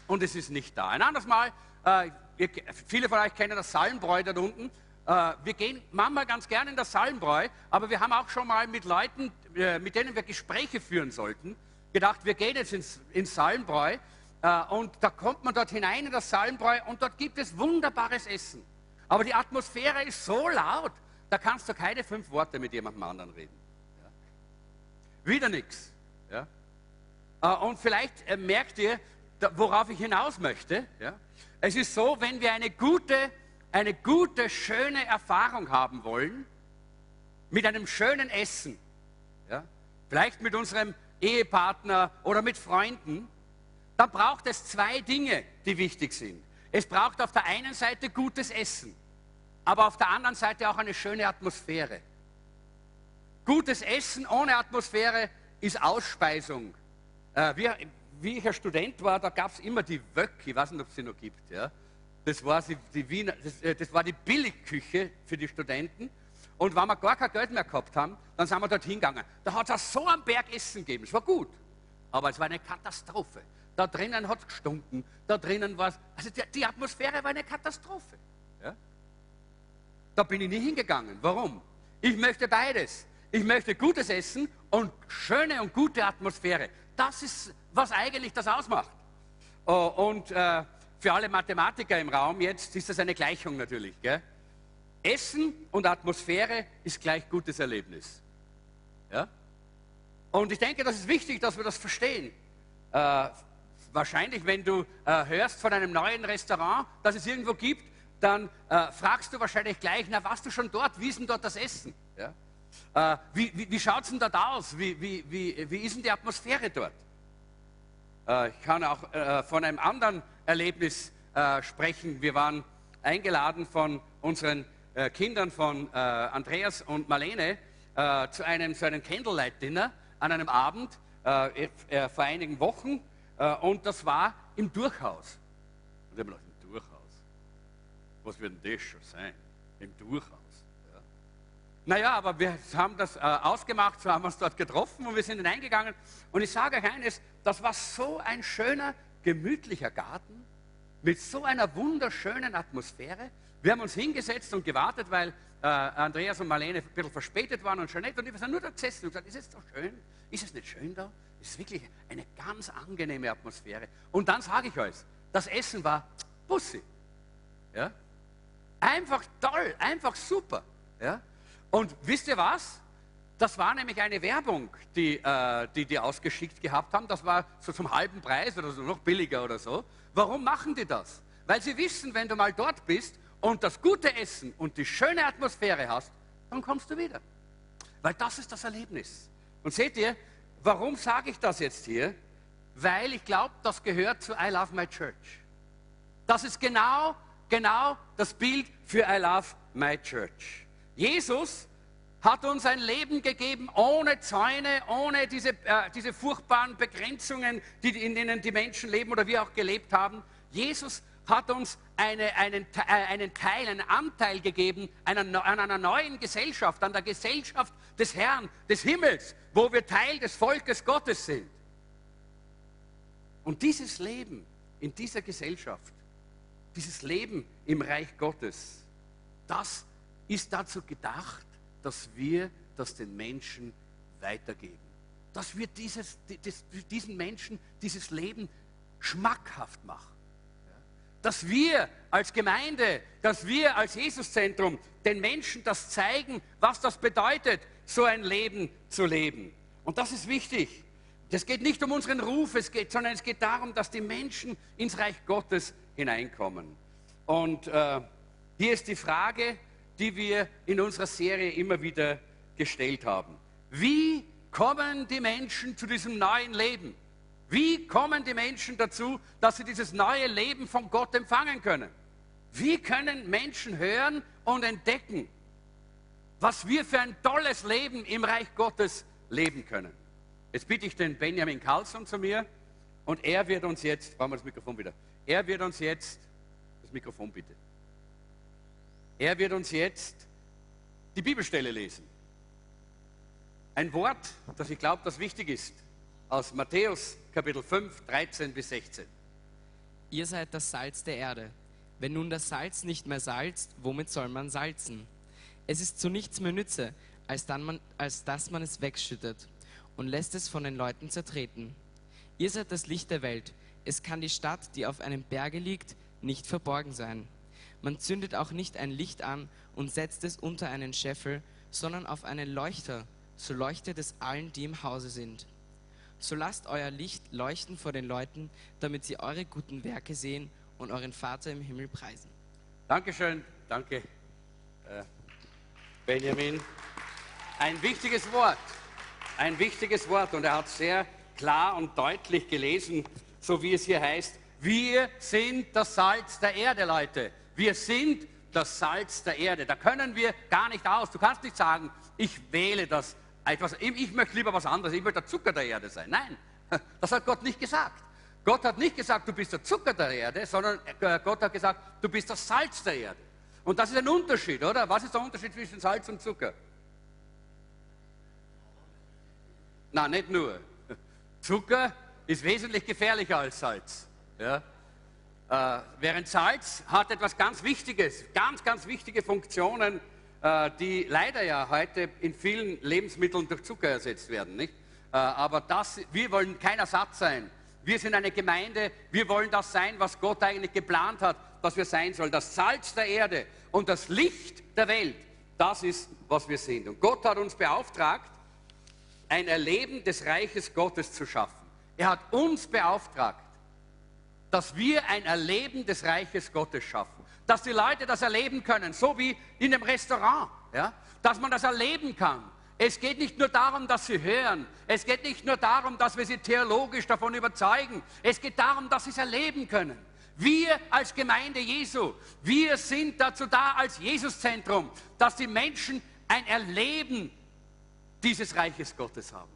und es ist nicht da. Ein anderes Mal, äh, ihr, viele von euch kennen das Salmbräu da unten. Äh, wir gehen manchmal ganz gerne in das Salmbräu, aber wir haben auch schon mal mit Leuten, äh, mit denen wir Gespräche führen sollten, gedacht, wir gehen jetzt ins, ins Salmbräu äh, und da kommt man dort hinein in das Salmbräu und dort gibt es wunderbares Essen. Aber die Atmosphäre ist so laut, da kannst du keine fünf Worte mit jemandem anderen reden. Ja? Wieder nichts. Ja? Und vielleicht merkt ihr, worauf ich hinaus möchte, ja, es ist so, wenn wir eine gute, eine gute, schöne Erfahrung haben wollen, mit einem schönen Essen, ja, vielleicht mit unserem Ehepartner oder mit Freunden, dann braucht es zwei Dinge, die wichtig sind. Es braucht auf der einen Seite gutes Essen, aber auf der anderen Seite auch eine schöne Atmosphäre. Gutes Essen ohne Atmosphäre ist Ausspeisung. Äh, wie, wie, ich ein Student war, da gab es immer die Wöck, ich weiß nicht, ob es sie noch gibt. Ja? Das, war die, Wiener, das, äh, das war die Billigküche für die Studenten. Und wenn wir gar kein Geld mehr gehabt haben, dann sind wir dort hingegangen. Da hat es so einen Berg Essen gegeben. Es war gut, aber es war eine Katastrophe. Da drinnen hat es gestunken, da drinnen war es. Also die, die, Atmosphäre war eine Katastrophe. Ja? Da bin ich nie hingegangen. Warum? Ich möchte beides. Ich möchte gutes Essen und schöne und gute Atmosphäre. Das ist, was eigentlich das ausmacht. Oh, und äh, für alle Mathematiker im Raum jetzt ist das eine Gleichung natürlich. Gell? Essen und Atmosphäre ist gleich gutes Erlebnis. Ja? Und ich denke, das ist wichtig, dass wir das verstehen. Äh, wahrscheinlich, wenn du äh, hörst von einem neuen Restaurant, das es irgendwo gibt, dann äh, fragst du wahrscheinlich gleich, na, warst du schon dort? Wie ist denn dort das Essen? Ja? Äh, wie wie, wie schaut es denn dort aus? Wie, wie, wie, wie ist denn die Atmosphäre dort? Äh, ich kann auch äh, von einem anderen Erlebnis äh, sprechen. Wir waren eingeladen von unseren Kindern von Andreas und Marlene zu einem, zu einem Candlelight-Dinner an einem Abend vor einigen Wochen äh, und das war im Durchhaus. Und ich habe gedacht, im Durchhaus? Was wird denn das schon sein? Im Durchhaus. Ja. Naja, aber wir haben das äh, ausgemacht, so haben wir uns dort getroffen und wir sind hineingegangen. Und ich sage euch eines, das war so ein schöner, gemütlicher Garten mit so einer wunderschönen Atmosphäre. Wir haben uns hingesetzt und gewartet, weil äh, Andreas und Marlene ein bisschen verspätet waren und Jeanette und ich sind nur da gesessen und gesagt, ist es doch schön? Ist es nicht schön da? Es ist wirklich eine ganz angenehme Atmosphäre. Und dann sage ich euch, das Essen war Bussi. Ja? Einfach toll, einfach super. Ja? Und wisst ihr was? Das war nämlich eine Werbung, die, äh, die die ausgeschickt gehabt haben. Das war so zum halben Preis oder so, noch billiger oder so. Warum machen die das? Weil sie wissen, wenn du mal dort bist und das gute Essen und die schöne Atmosphäre hast, dann kommst du wieder. Weil das ist das Erlebnis. Und seht ihr, Warum sage ich das jetzt hier? Weil ich glaube, das gehört zu I Love My Church. Das ist genau, genau das Bild für I Love My Church. Jesus hat uns ein Leben gegeben ohne Zäune, ohne diese, äh, diese furchtbaren Begrenzungen, die, in denen die Menschen leben oder wir auch gelebt haben. Jesus hat uns eine, einen, äh, einen Teil, einen Anteil gegeben an einer neuen Gesellschaft, an der Gesellschaft des Herrn, des Himmels, wo wir Teil des Volkes Gottes sind. Und dieses Leben in dieser Gesellschaft, dieses Leben im Reich Gottes, das ist dazu gedacht, dass wir das den Menschen weitergeben. Dass wir dieses, diesen Menschen dieses Leben schmackhaft machen dass wir als Gemeinde, dass wir als Jesuszentrum den Menschen das zeigen, was das bedeutet, so ein Leben zu leben. Und das ist wichtig. Es geht nicht um unseren Ruf, es geht, sondern es geht darum, dass die Menschen ins Reich Gottes hineinkommen. Und äh, hier ist die Frage, die wir in unserer Serie immer wieder gestellt haben. Wie kommen die Menschen zu diesem neuen Leben? Wie kommen die Menschen dazu, dass sie dieses neue Leben von Gott empfangen können? Wie können Menschen hören und entdecken, was wir für ein tolles Leben im Reich Gottes leben können? Jetzt bitte ich den Benjamin Carlson zu mir und er wird uns jetzt, brauchen wir das Mikrofon wieder, er wird uns jetzt, das Mikrofon bitte, er wird uns jetzt die Bibelstelle lesen. Ein Wort, das ich glaube, das wichtig ist aus Matthäus Kapitel 5, 13 bis 16. Ihr seid das Salz der Erde. Wenn nun das Salz nicht mehr salzt, womit soll man salzen? Es ist zu nichts mehr Nütze, als, man, als dass man es wegschüttet und lässt es von den Leuten zertreten. Ihr seid das Licht der Welt. Es kann die Stadt, die auf einem Berge liegt, nicht verborgen sein. Man zündet auch nicht ein Licht an und setzt es unter einen Scheffel, sondern auf einen Leuchter, so leuchtet es allen, die im Hause sind. So lasst euer Licht leuchten vor den Leuten, damit sie eure guten Werke sehen und euren Vater im Himmel preisen. Dankeschön, danke, äh, Benjamin. Ein wichtiges Wort, ein wichtiges Wort und er hat sehr klar und deutlich gelesen, so wie es hier heißt, wir sind das Salz der Erde, Leute. Wir sind das Salz der Erde. Da können wir gar nicht aus. Du kannst nicht sagen, ich wähle das etwas, ich möchte lieber was anderes, ich möchte der Zucker der Erde sein. Nein, das hat Gott nicht gesagt. Gott hat nicht gesagt, du bist der Zucker der Erde, sondern äh, Gott hat gesagt, du bist das Salz der Erde. Und das ist ein Unterschied, oder? Was ist der Unterschied zwischen Salz und Zucker? Na, nicht nur. Zucker ist wesentlich gefährlicher als Salz. Ja? Äh, während Salz hat etwas ganz Wichtiges, ganz, ganz wichtige Funktionen, äh, die leider ja heute in vielen Lebensmitteln durch Zucker ersetzt werden. Nicht? Äh, aber das, wir wollen kein Ersatz sein. Wir sind eine Gemeinde, wir wollen das sein, was Gott eigentlich geplant hat, dass wir sein sollen. Das Salz der Erde und das Licht der Welt, das ist, was wir sind. Und Gott hat uns beauftragt, ein Erleben des Reiches Gottes zu schaffen. Er hat uns beauftragt, dass wir ein Erleben des Reiches Gottes schaffen. Dass die Leute das erleben können, so wie in einem Restaurant. Ja? Dass man das erleben kann. Es geht nicht nur darum, dass sie hören. Es geht nicht nur darum, dass wir sie theologisch davon überzeugen. Es geht darum, dass sie es erleben können. Wir als Gemeinde Jesu, wir sind dazu da als Jesuszentrum, dass die Menschen ein Erleben dieses Reiches Gottes haben.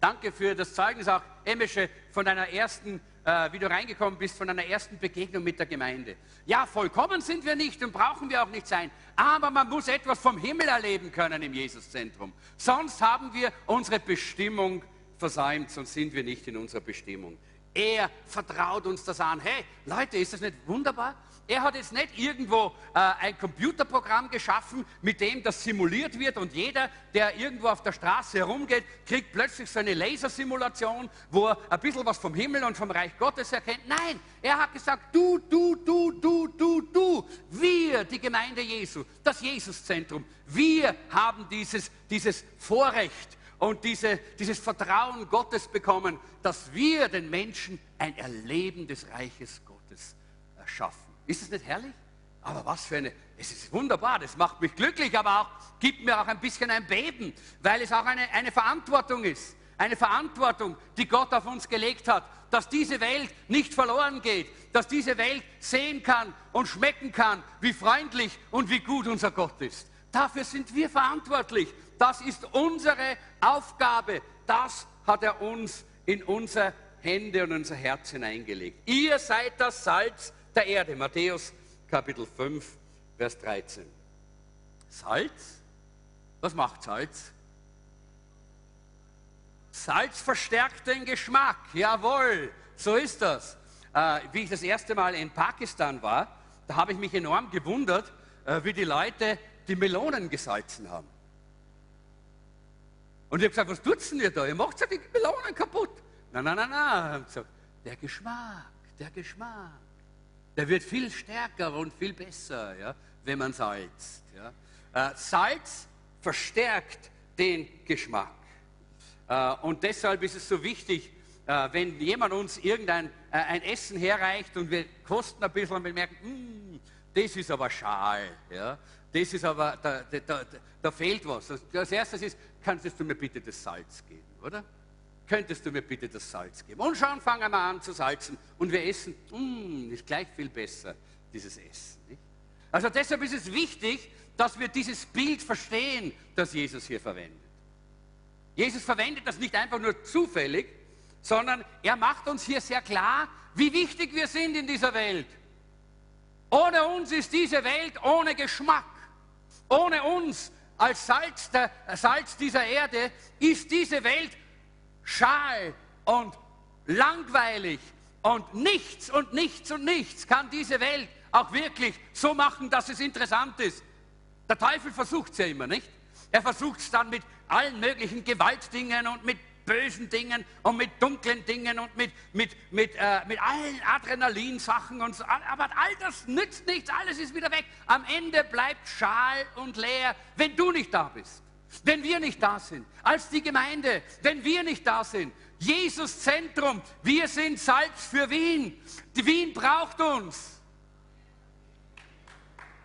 Danke für das Zeugnis auch, Emesche, von deiner ersten, äh, wie du reingekommen bist, von deiner ersten Begegnung mit der Gemeinde. Ja, vollkommen sind wir nicht und brauchen wir auch nicht sein, aber man muss etwas vom Himmel erleben können im Jesuszentrum. Sonst haben wir unsere Bestimmung versäumt, sonst sind wir nicht in unserer Bestimmung. Er vertraut uns das an. Hey, Leute, ist das nicht wunderbar? Er hat jetzt nicht irgendwo äh, ein Computerprogramm geschaffen, mit dem das simuliert wird und jeder, der irgendwo auf der Straße herumgeht, kriegt plötzlich so eine Lasersimulation, wo er ein bisschen was vom Himmel und vom Reich Gottes erkennt. Nein, er hat gesagt, du, du, du, du, du, du, wir, die Gemeinde Jesu, das Jesuszentrum, wir haben dieses, dieses Vorrecht und diese, dieses Vertrauen Gottes bekommen, dass wir den Menschen ein Erleben des Reiches Gottes erschaffen. Ist es nicht herrlich? Aber was für eine, es ist wunderbar, das macht mich glücklich, aber auch gibt mir auch ein bisschen ein Beben, weil es auch eine, eine Verantwortung ist. Eine Verantwortung, die Gott auf uns gelegt hat, dass diese Welt nicht verloren geht, dass diese Welt sehen kann und schmecken kann, wie freundlich und wie gut unser Gott ist. Dafür sind wir verantwortlich. Das ist unsere Aufgabe. Das hat er uns in unser Hände und unser Herz hineingelegt. Ihr seid das Salz der Erde. Matthäus Kapitel 5, Vers 13. Salz? Was macht Salz? Salz verstärkt den Geschmack. Jawohl, so ist das. Äh, wie ich das erste Mal in Pakistan war, da habe ich mich enorm gewundert, äh, wie die Leute die Melonen gesalzen haben. Und ich habe gesagt, was tut denn ihr da? Ihr macht ja die Melonen kaputt. Nein, nein, nein, nein. Der Geschmack, der Geschmack der wird viel stärker und viel besser, ja, wenn man salzt. Ja. Äh, Salz verstärkt den Geschmack. Äh, und deshalb ist es so wichtig, äh, wenn jemand uns irgendein äh, ein Essen herreicht und wir kosten ein bisschen und wir merken, mm, das ist aber schal, ja, das ist aber, da, da, da, da fehlt was. Als erstes ist, kannst du mir bitte das Salz geben, oder? Könntest du mir bitte das Salz geben? Und schon fangen wir an zu salzen und wir essen, mm, ist gleich viel besser, dieses Essen. Nicht? Also deshalb ist es wichtig, dass wir dieses Bild verstehen, das Jesus hier verwendet. Jesus verwendet das nicht einfach nur zufällig, sondern er macht uns hier sehr klar, wie wichtig wir sind in dieser Welt. Ohne uns ist diese Welt ohne Geschmack. Ohne uns als Salz, der, Salz dieser Erde ist diese Welt schal und langweilig und nichts und nichts und nichts kann diese Welt auch wirklich so machen, dass es interessant ist. Der Teufel versucht es ja immer, nicht? Er versucht es dann mit allen möglichen Gewaltdingen und mit bösen Dingen und mit dunklen Dingen und mit, mit, mit, äh, mit allen Adrenalinsachen und so. Aber all das nützt nichts, alles ist wieder weg. Am Ende bleibt schal und leer, wenn du nicht da bist. Wenn wir nicht da sind, als die Gemeinde, wenn wir nicht da sind, Jesus Zentrum. Wir sind Salz für Wien. Die Wien braucht uns.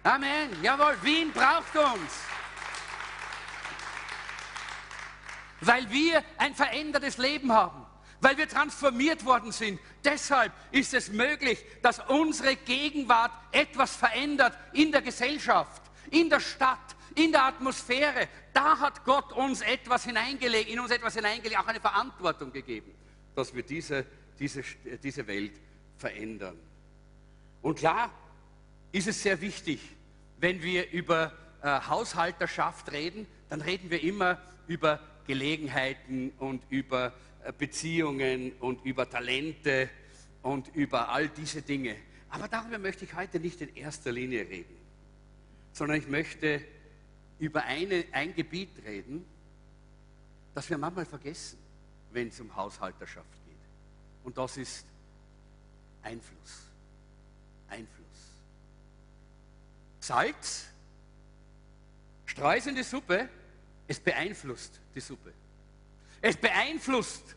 Amen. Jawohl, Wien braucht uns. Weil wir ein verändertes Leben haben. Weil wir transformiert worden sind. Deshalb ist es möglich, dass unsere Gegenwart etwas verändert in der Gesellschaft, in der Stadt, in der Atmosphäre. Da hat Gott uns etwas hineingelegt, in uns etwas hineingelegt, auch eine Verantwortung gegeben, dass wir diese, diese, diese Welt verändern. Und klar ist es sehr wichtig, wenn wir über äh, Haushalterschaft reden, dann reden wir immer über Gelegenheiten und über äh, Beziehungen und über Talente und über all diese Dinge. Aber darüber möchte ich heute nicht in erster Linie reden, sondern ich möchte über eine, ein Gebiet reden, das wir manchmal vergessen, wenn es um Haushalterschaft geht. Und das ist Einfluss. Einfluss. Salz, Streus in die Suppe, es beeinflusst die Suppe. Es beeinflusst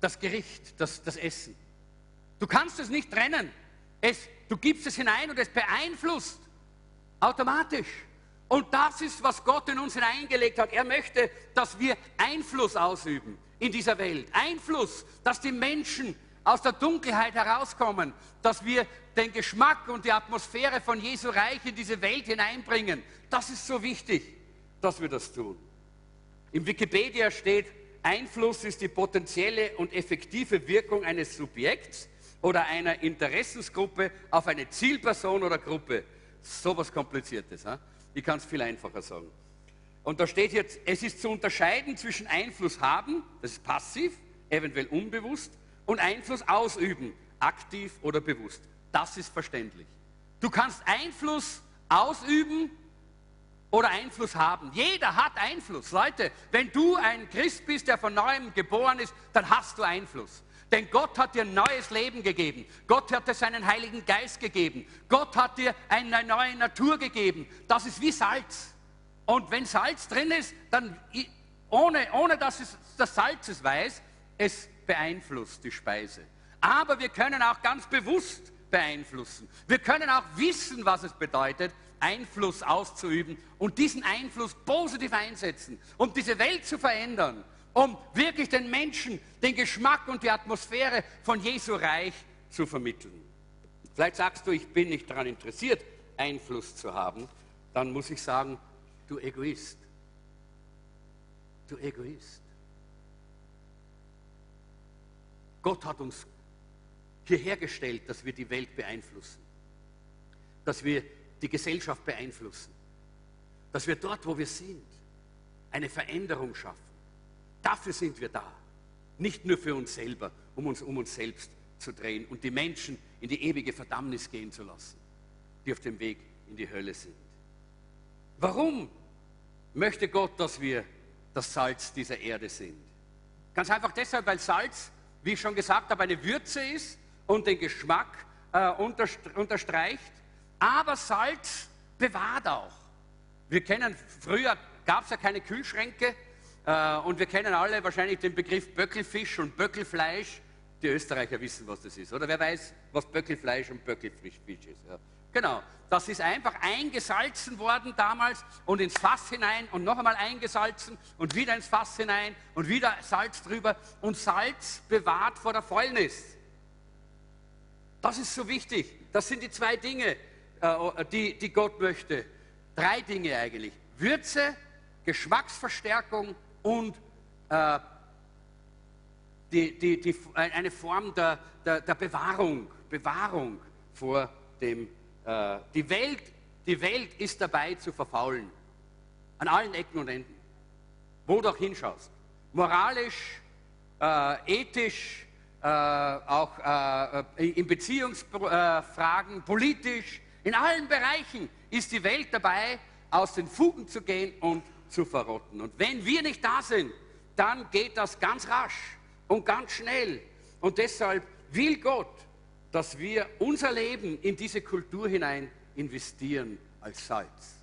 das Gericht, das, das Essen. Du kannst es nicht trennen. Es, du gibst es hinein und es beeinflusst automatisch. Und das ist, was Gott in uns hineingelegt hat. Er möchte, dass wir Einfluss ausüben in dieser Welt. Einfluss, dass die Menschen aus der Dunkelheit herauskommen, dass wir den Geschmack und die Atmosphäre von Jesu Reich in diese Welt hineinbringen. Das ist so wichtig, dass wir das tun. Im Wikipedia steht, Einfluss ist die potenzielle und effektive Wirkung eines Subjekts oder einer Interessensgruppe auf eine Zielperson oder Gruppe. So was Kompliziertes. He? Ich kann es viel einfacher sagen. Und da steht jetzt, es ist zu unterscheiden zwischen Einfluss haben, das ist passiv, eventuell unbewusst, und Einfluss ausüben, aktiv oder bewusst. Das ist verständlich. Du kannst Einfluss ausüben oder Einfluss haben. Jeder hat Einfluss. Leute, wenn du ein Christ bist, der von neuem geboren ist, dann hast du Einfluss. Denn Gott hat dir ein neues Leben gegeben. Gott hat dir seinen Heiligen Geist gegeben. Gott hat dir eine neue Natur gegeben. Das ist wie Salz. Und wenn Salz drin ist, dann ohne, ohne dass es das Salz es weiß, es beeinflusst die Speise. Aber wir können auch ganz bewusst beeinflussen. Wir können auch wissen, was es bedeutet, Einfluss auszuüben und diesen Einfluss positiv einsetzen, um diese Welt zu verändern um wirklich den Menschen den Geschmack und die Atmosphäre von Jesu Reich zu vermitteln. Vielleicht sagst du, ich bin nicht daran interessiert, Einfluss zu haben. Dann muss ich sagen, du Egoist. Du Egoist. Gott hat uns hierher gestellt, dass wir die Welt beeinflussen, dass wir die Gesellschaft beeinflussen, dass wir dort, wo wir sind, eine Veränderung schaffen. Dafür sind wir da. Nicht nur für uns selber, um uns um uns selbst zu drehen und die Menschen in die ewige Verdammnis gehen zu lassen, die auf dem Weg in die Hölle sind. Warum möchte Gott, dass wir das Salz dieser Erde sind? Ganz einfach deshalb, weil Salz, wie ich schon gesagt habe, eine Würze ist und den Geschmack äh, unterstreicht. Aber Salz bewahrt auch. Wir kennen, früher gab es ja keine Kühlschränke, und wir kennen alle wahrscheinlich den Begriff Böckelfisch und Böckelfleisch. Die Österreicher wissen, was das ist. Oder wer weiß, was Böckelfleisch und Böckelfisch ist. Ja. Genau, das ist einfach eingesalzen worden damals und ins Fass hinein und noch einmal eingesalzen und wieder ins Fass hinein und wieder Salz drüber. Und Salz bewahrt vor der Fäulnis. Das ist so wichtig. Das sind die zwei Dinge, äh, die, die Gott möchte. Drei Dinge eigentlich. Würze, Geschmacksverstärkung und äh, die, die, die, eine Form der, der, der, Bewahrung, Bewahrung vor dem, äh, die, Welt, die Welt ist dabei zu verfaulen, an allen Ecken und Enden, wo du auch hinschaust, moralisch, äh, ethisch, äh, auch äh, in Beziehungsfragen, politisch, in allen Bereichen ist die Welt dabei, aus den Fugen zu gehen und zu verrotten. Und wenn wir nicht da sind, dann geht das ganz rasch und ganz schnell. Und deshalb will Gott, dass wir unser Leben in diese Kultur hinein investieren als Salz.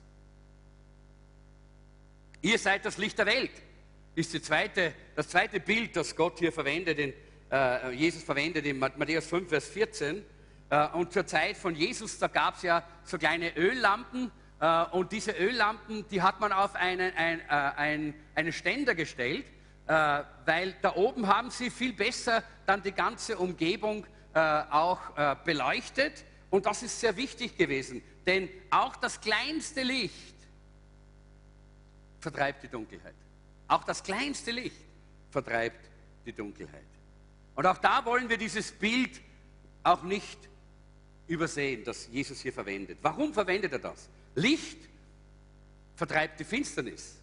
Ihr seid das Licht der Welt. ist zweite, das zweite Bild, das Gott hier verwendet, in, äh, Jesus verwendet in Matthäus 5, Vers 14. Äh, und zur Zeit von Jesus, da gab es ja so kleine Öllampen. Äh, und diese Öllampen, die hat man auf einen, ein, äh, ein, einen Ständer gestellt, äh, weil da oben haben sie viel besser dann die ganze Umgebung äh, auch beleuchtet. Und das ist sehr wichtig gewesen, denn auch das kleinste Licht vertreibt die Dunkelheit. Auch das kleinste Licht vertreibt die Dunkelheit. Und auch da wollen wir dieses Bild auch nicht übersehen, das Jesus hier verwendet. Warum verwendet er das? Licht vertreibt die Finsternis.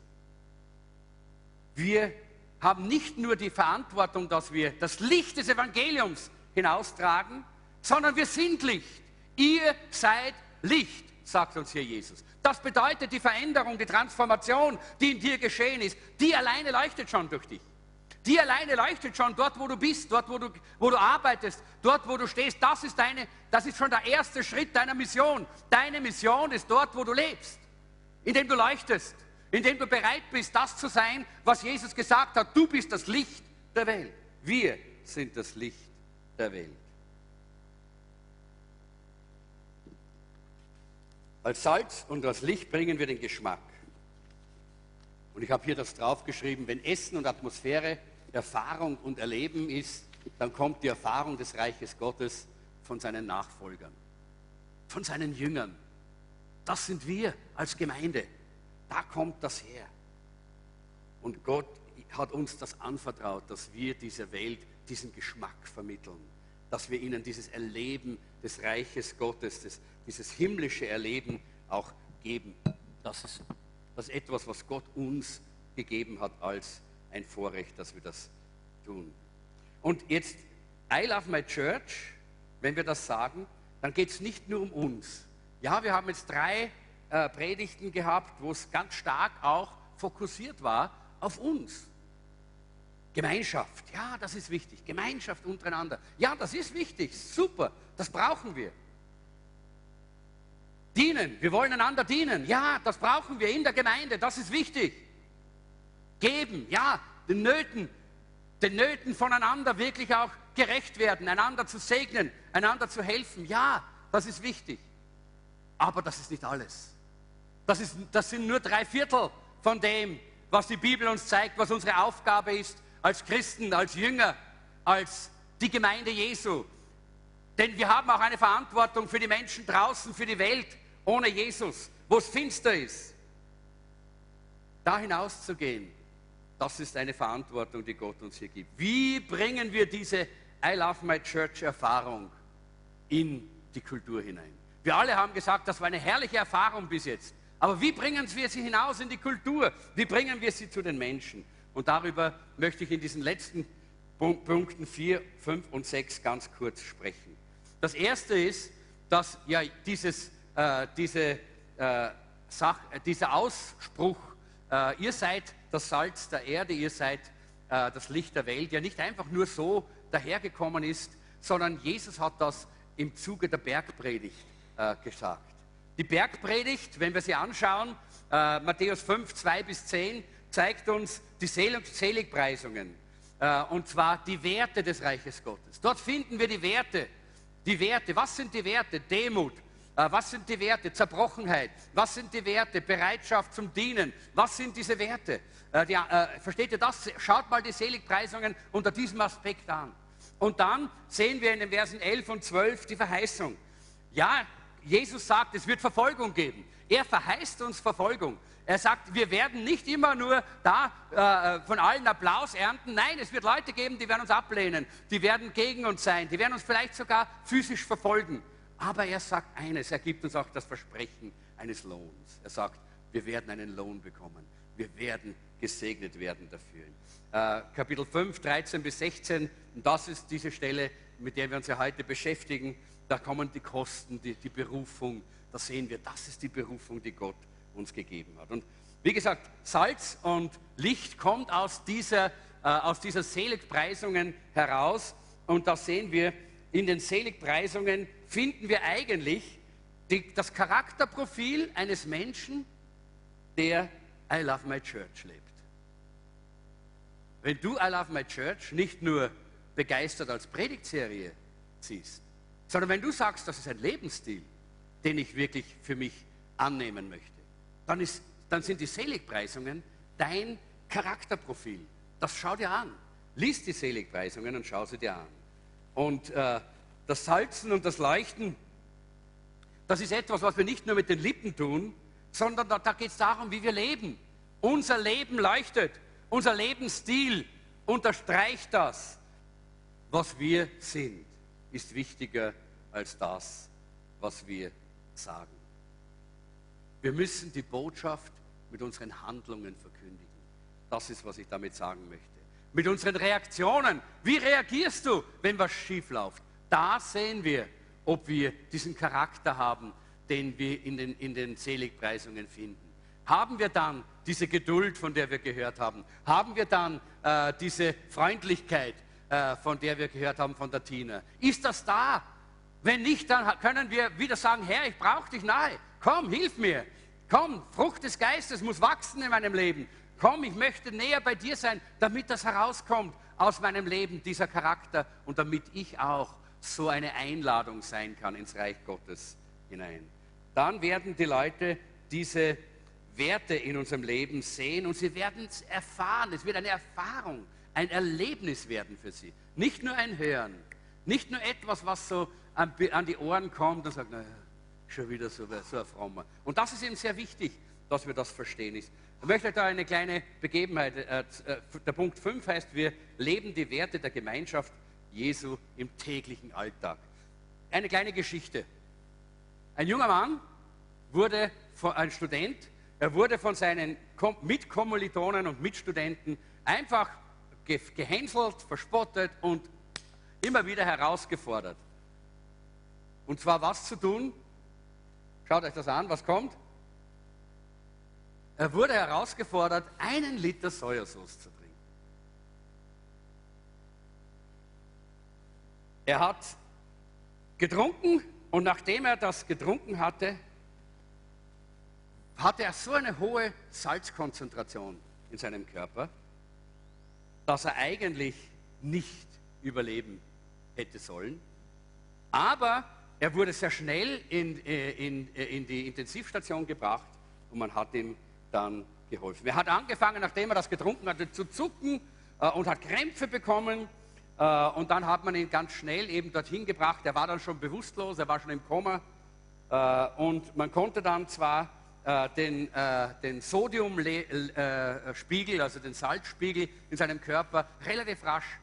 Wir haben nicht nur die Verantwortung, dass wir das Licht des Evangeliums hinaustragen, sondern wir sind Licht. Ihr seid Licht, sagt uns hier Jesus. Das bedeutet die Veränderung, die Transformation, die in dir geschehen ist, die alleine leuchtet schon durch dich. Die alleine leuchtet schon dort, wo du bist, dort, wo du, wo du arbeitest, dort, wo du stehst. Das ist, deine, das ist schon der erste Schritt deiner Mission. Deine Mission ist dort, wo du lebst, indem du leuchtest, indem du bereit bist, das zu sein, was Jesus gesagt hat. Du bist das Licht der Welt. Wir sind das Licht der Welt. Als Salz und als Licht bringen wir den Geschmack. Und ich habe hier das draufgeschrieben, wenn Essen und Atmosphäre Erfahrung und Erleben ist, dann kommt die Erfahrung des Reiches Gottes von seinen Nachfolgern, von seinen Jüngern. Das sind wir als Gemeinde. Da kommt das her. Und Gott hat uns das anvertraut, dass wir dieser Welt diesen Geschmack vermitteln, dass wir ihnen dieses Erleben des Reiches Gottes, des, dieses himmlische Erleben auch geben. Das ist, das ist etwas, was Gott uns gegeben hat als ein Vorrecht, dass wir das tun. Und jetzt, I love my church, wenn wir das sagen, dann geht es nicht nur um uns. Ja, wir haben jetzt drei äh, Predigten gehabt, wo es ganz stark auch fokussiert war auf uns. Gemeinschaft, ja, das ist wichtig. Gemeinschaft untereinander, ja, das ist wichtig, super, das brauchen wir. Dienen, wir wollen einander dienen, ja, das brauchen wir in der Gemeinde, das ist wichtig. Geben, ja, den Nöten, den Nöten voneinander wirklich auch gerecht werden, einander zu segnen, einander zu helfen, ja, das ist wichtig. Aber das ist nicht alles. Das, ist, das sind nur drei Viertel von dem, was die Bibel uns zeigt, was unsere Aufgabe ist als Christen, als Jünger, als die Gemeinde Jesu. Denn wir haben auch eine Verantwortung für die Menschen draußen, für die Welt ohne Jesus, wo es finster ist. Da hinauszugehen, das ist eine Verantwortung, die Gott uns hier gibt. Wie bringen wir diese I Love My Church Erfahrung in die Kultur hinein? Wir alle haben gesagt, das war eine herrliche Erfahrung bis jetzt. Aber wie bringen wir sie hinaus in die Kultur? Wie bringen wir sie zu den Menschen? Und darüber möchte ich in diesen letzten Punkten 4, 5 und 6 ganz kurz sprechen. Das erste ist, dass ja dieses, äh, diese, äh, Sach, dieser Ausspruch, äh, ihr seid das Salz der Erde, ihr seid äh, das Licht der Welt, ja nicht einfach nur so dahergekommen ist, sondern Jesus hat das im Zuge der Bergpredigt äh, gesagt. Die Bergpredigt, wenn wir sie anschauen, äh, Matthäus 5, 2 bis 10, zeigt uns die Sel Seligpreisungen. Äh, und zwar die Werte des Reiches Gottes. Dort finden wir die Werte. Die Werte. Was sind die Werte? Demut. Äh, was sind die Werte? Zerbrochenheit. Was sind die Werte? Bereitschaft zum Dienen. Was sind diese Werte? Äh, die, äh, versteht ihr das? Schaut mal die Seligpreisungen unter diesem Aspekt an. Und dann sehen wir in den Versen 11 und 12 die Verheißung. Ja, Jesus sagt, es wird Verfolgung geben. Er verheißt uns Verfolgung. Er sagt, wir werden nicht immer nur da äh, von allen Applaus ernten. Nein, es wird Leute geben, die werden uns ablehnen, die werden gegen uns sein, die werden uns vielleicht sogar physisch verfolgen. Aber er sagt eines, er gibt uns auch das Versprechen eines Lohns. Er sagt, wir werden einen Lohn bekommen. Wir werden gesegnet werden dafür. Äh, Kapitel 5, 13 bis 16, und das ist diese Stelle, mit der wir uns ja heute beschäftigen. Da kommen die Kosten, die, die Berufung. Da sehen wir, das ist die Berufung, die Gott uns gegeben hat. Und wie gesagt, Salz und Licht kommt aus dieser, äh, aus dieser Seligpreisungen heraus. Und da sehen wir, in den Seligpreisungen finden wir eigentlich die, das Charakterprofil eines Menschen, der I Love My Church lebt. wenn du I Love My Church nicht nur begeistert als Predigtserie siehst, sondern wenn du sagst, das ist ein Lebensstil, den ich wirklich für mich annehmen möchte, dann, ist, dann sind die Seligpreisungen dein Charakterprofil. Das schau dir an. Lies die Seligpreisungen und schau sie dir an. Und äh, das Salzen und das Leuchten, das ist etwas, was wir nicht nur mit den Lippen tun, sondern da, da geht es darum, wie wir leben. Unser Leben leuchtet, unser Lebensstil unterstreicht das. Was wir sind, ist wichtiger als das, was wir sagen. Wir müssen die Botschaft mit unseren Handlungen verkündigen. Das ist, was ich damit sagen möchte. Mit unseren Reaktionen. Wie reagierst du, wenn was schief läuft? Da sehen wir, ob wir diesen Charakter haben, den wir in den, in den Seligpreisungen finden. Haben wir dann diese Geduld, von der wir gehört haben? Haben wir dann äh, diese Freundlichkeit, äh, von der wir gehört haben von der Tina? Ist das da? Wenn nicht, dann können wir wieder sagen, Herr, ich brauche dich nahe. Komm, hilf mir. Komm, Frucht des Geistes muss wachsen in meinem Leben. Komm, ich möchte näher bei dir sein, damit das herauskommt aus meinem Leben, dieser Charakter, und damit ich auch so eine Einladung sein kann ins Reich Gottes hinein. Dann werden die Leute diese Werte in unserem Leben sehen und sie werden es erfahren. Es wird eine Erfahrung, ein Erlebnis werden für sie. Nicht nur ein Hören, nicht nur etwas, was so an, die Ohren kommt und sagt, naja, schon wieder so, so ein Frommer. Und das ist eben sehr wichtig, dass wir das verstehen. Ich möchte da eine kleine Begebenheit. Äh, äh, der Punkt 5 heißt, wir leben die Werte der Gemeinschaft Jesu im täglichen Alltag. Eine kleine Geschichte. Ein junger Mann wurde, ein Student, er wurde von seinen Mitkommilitonen und Mitstudenten einfach gehänselt, verspottet und immer wieder herausgefordert. Und zwar was zu tun? Schaut euch das an, was kommt. Er wurde herausgefordert, einen Liter Sojasauce zu trinken. Er hat getrunken und nachdem er das getrunken hatte, hatte er so eine hohe Salzkonzentration in seinem Körper, dass er eigentlich nicht überleben hätte sollen. Aber er wurde sehr schnell in, äh, in, äh, in die Intensivstation gebracht und man hat ihm dann geholfen. Er hat angefangen, nachdem er das getrunken hatte, zu zucken äh, und hat Krämpfe bekommen. Äh, und dann hat man ihn ganz schnell eben dorthin gebracht. Er war dann schon bewusstlos, er war schon im Koma. Äh, und man konnte dann zwar äh, den, den Sodiumspiegel, also den Salzspiegel in seinem Körper relativ rasch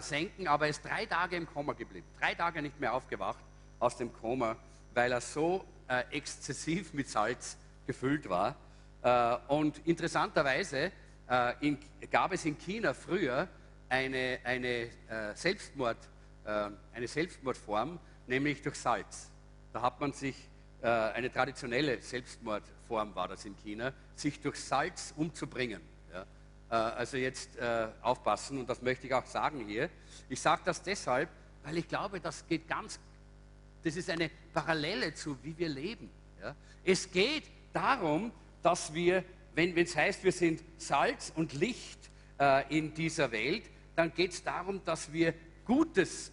senken, aber er ist drei Tage im Koma geblieben. Drei Tage nicht mehr aufgewacht aus dem Koma, weil er so exzessiv mit Salz gefüllt war. Und interessanterweise in, gab es in China früher eine, eine, äh, Selbstmord, eine Selbstmordform, nämlich durch Salz. Da hat man sich, eine traditionelle Selbstmordform war das in China, sich durch Salz umzubringen. Ja? Also jetzt aufpassen und das möchte ich auch sagen hier. Ich sage das deshalb, weil ich glaube, das geht ganz, das ist eine Parallele zu, wie wir leben. Ja? Es geht darum, dass wir, wenn es heißt, wir sind Salz und Licht äh, in dieser Welt, dann geht es darum, dass wir Gutes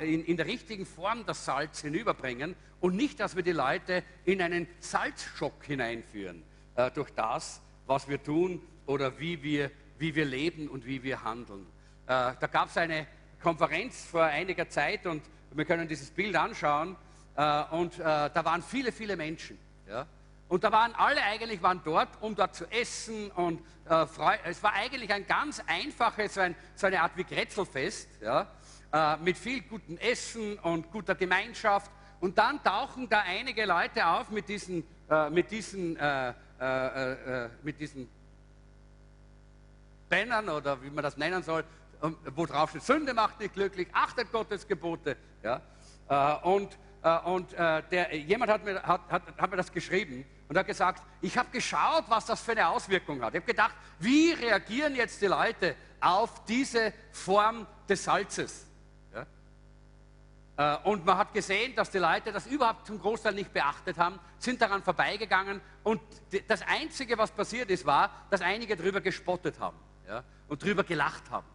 in, in, der richtigen Form das Salz hinüberbringen und nicht, dass wir die Leute in einen Salzschock hineinführen äh, durch das, was wir tun oder wie wir, wie wir leben und wie wir handeln. Äh, da gab es eine Konferenz vor einiger Zeit und wir können dieses Bild anschauen äh, und äh, da waren viele, viele Menschen. Ja? Und da waren alle eigentlich waren dort, um dort zu essen und äh, es war eigentlich ein ganz einfaches, so, ein, so eine Art wie Grätzelfest, ja, äh, mit viel gutem Essen und guter Gemeinschaft. Und dann tauchen da einige Leute auf mit diesen, äh, mit diesen, äh, äh, äh, mit diesen Bannern oder wie man das nennen soll, wo drauf steht, Sünde macht nicht glücklich, achtet Gottes Gebote. Ja, und und der, jemand hat mir, hat, hat, hat mir das geschrieben und hat gesagt, ich habe geschaut, was das für eine Auswirkung hat. Ich habe gedacht, wie reagieren jetzt die Leute auf diese Form des Salzes? Ja? Äh, und man hat gesehen, dass die Leute das überhaupt zum Großteil nicht beachtet haben, sind daran vorbeigegangen und das Einzige, was passiert ist, war, dass einige darüber gespottet haben. ja, und drüber gelacht haben.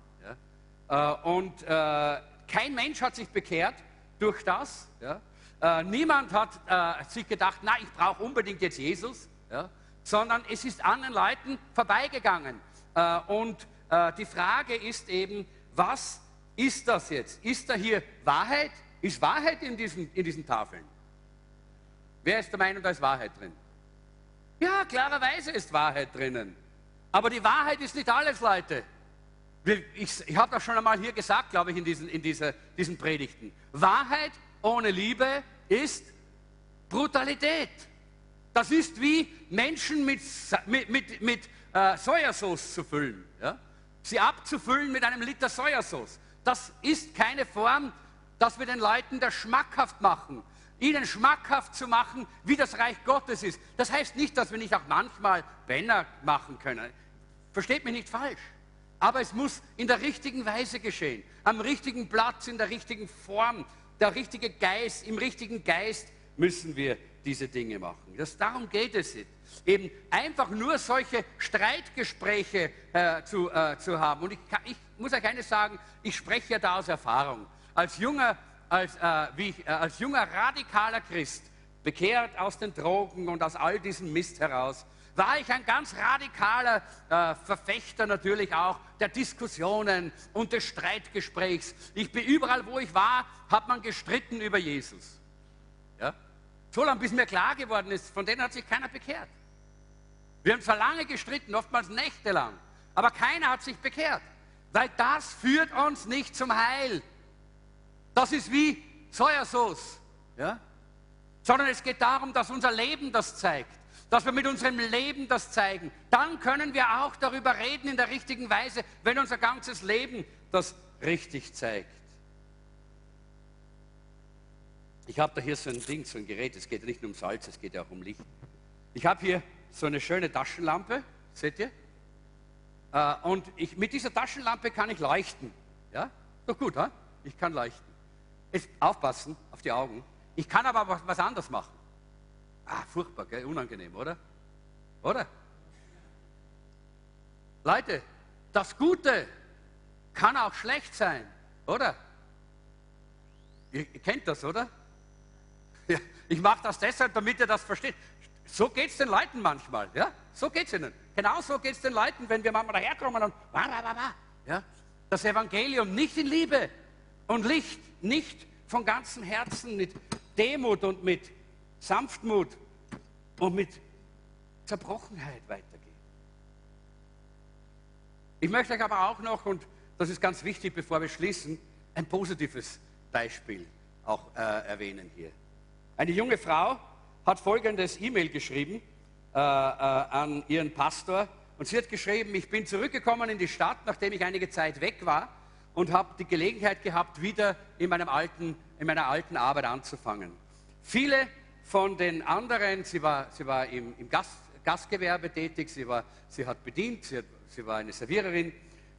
Ja. Äh, und äh, kein Mensch hat sich bekehrt durch das. Ja. Äh, niemand hat äh, sich gedacht, na, ich brauche unbedingt jetzt Jesus, ja, sondern es ist an den Leuten vorbeigegangen. Äh, und äh, die Frage ist eben, was ist das jetzt? Ist da hier Wahrheit? Ist Wahrheit in diesen, in diesen Tafeln? Wer ist der Meinung, da ist Wahrheit drin? Ja, klarerweise ist Wahrheit drinnen. Aber die Wahrheit ist nicht alles, Leute. Ich, ich habe das schon einmal hier gesagt, glaube ich, in diesen, in diese, diesen Predigten. Wahrheit ohne Liebe ist Brutalität. Das ist wie Menschen mit, mit, mit, mit äh, Sojasauce zu füllen. Ja? Sie abzufüllen mit einem Liter Sojasauce. Das ist keine Form, dass wir den Leuten das schmackhaft machen. Ihnen schmackhaft zu machen, wie das Reich Gottes ist. Das heißt nicht, dass wir nicht auch manchmal Benner machen können. Versteht mich nicht falsch. Aber es muss in der richtigen Weise geschehen. Am richtigen Platz, in der richtigen Form der richtige Geist, im richtigen Geist müssen wir diese Dinge machen. Das, darum geht es jetzt. Eben einfach nur solche Streitgespräche äh, zu, äh, zu haben. Und ich, ich, muss euch eines sagen, ich spreche ja da aus Erfahrung. Als junger, als, äh, ich, äh, als junger radikaler Christ, bekehrt aus den Drogen und aus all diesem Mist heraus, war ich ein ganz radikaler äh, Verfechter natürlich auch der Diskussionen und des Streitgesprächs. Ich bin überall, wo ich war, hat man gestritten über Jesus. Ja? So lange, bis mir klar geworden ist, von denen hat sich keiner bekehrt. Wir haben zwar lange gestritten, oftmals nächtelang, aber keiner hat sich bekehrt, weil das führt uns nicht zum Heil. Das ist wie Sojasauce, ja? sondern es geht darum, dass unser Leben das zeigt dass wir mit unserem Leben das zeigen. Dann können wir auch darüber reden in der richtigen Weise, wenn unser ganzes Leben das richtig zeigt. Ich habe da hier so ein Ding, so ein Gerät, es geht nicht nur um Salz, es geht ja auch um Licht. Ich habe hier so eine schöne Taschenlampe, seht ihr? Äh, und ich, mit dieser Taschenlampe kann ich leuchten. Ja? Doch gut, ich kann leuchten. Aufpassen auf die Augen. Ich kann aber was, was anderes machen. Ah, furchtbar, gell? unangenehm, oder? Oder? Leute, das Gute kann auch schlecht sein, oder? Ihr, kennt das, oder? Ja, ich mache das deshalb, damit ihr das versteht. So geht es den Leuten manchmal, ja? So geht es ihnen. Genau so geht es den Leuten, wenn wir manchmal daherkommen und ja? das Evangelium nicht in Liebe und Licht, nicht von ganzem Herzen mit Demut und mit Sanftmut und mit Zerbrochenheit weitergehen. Ich möchte euch aber auch noch, und das ist ganz wichtig, bevor wir schließen, ein positives Beispiel auch äh, erwähnen hier. Eine junge Frau hat folgendes E-Mail geschrieben äh, äh, an ihren Pastor und sie hat geschrieben, ich bin zurückgekommen in die Stadt, nachdem ich einige Zeit weg war und habe die Gelegenheit gehabt, wieder in, meinem alten, in meiner alten Arbeit anzufangen. Viele von den anderen, sie war, sie war im, im Gast, Gastgewerbe tätig, sie, war, sie hat bedient, sie, hat, sie war eine Serviererin.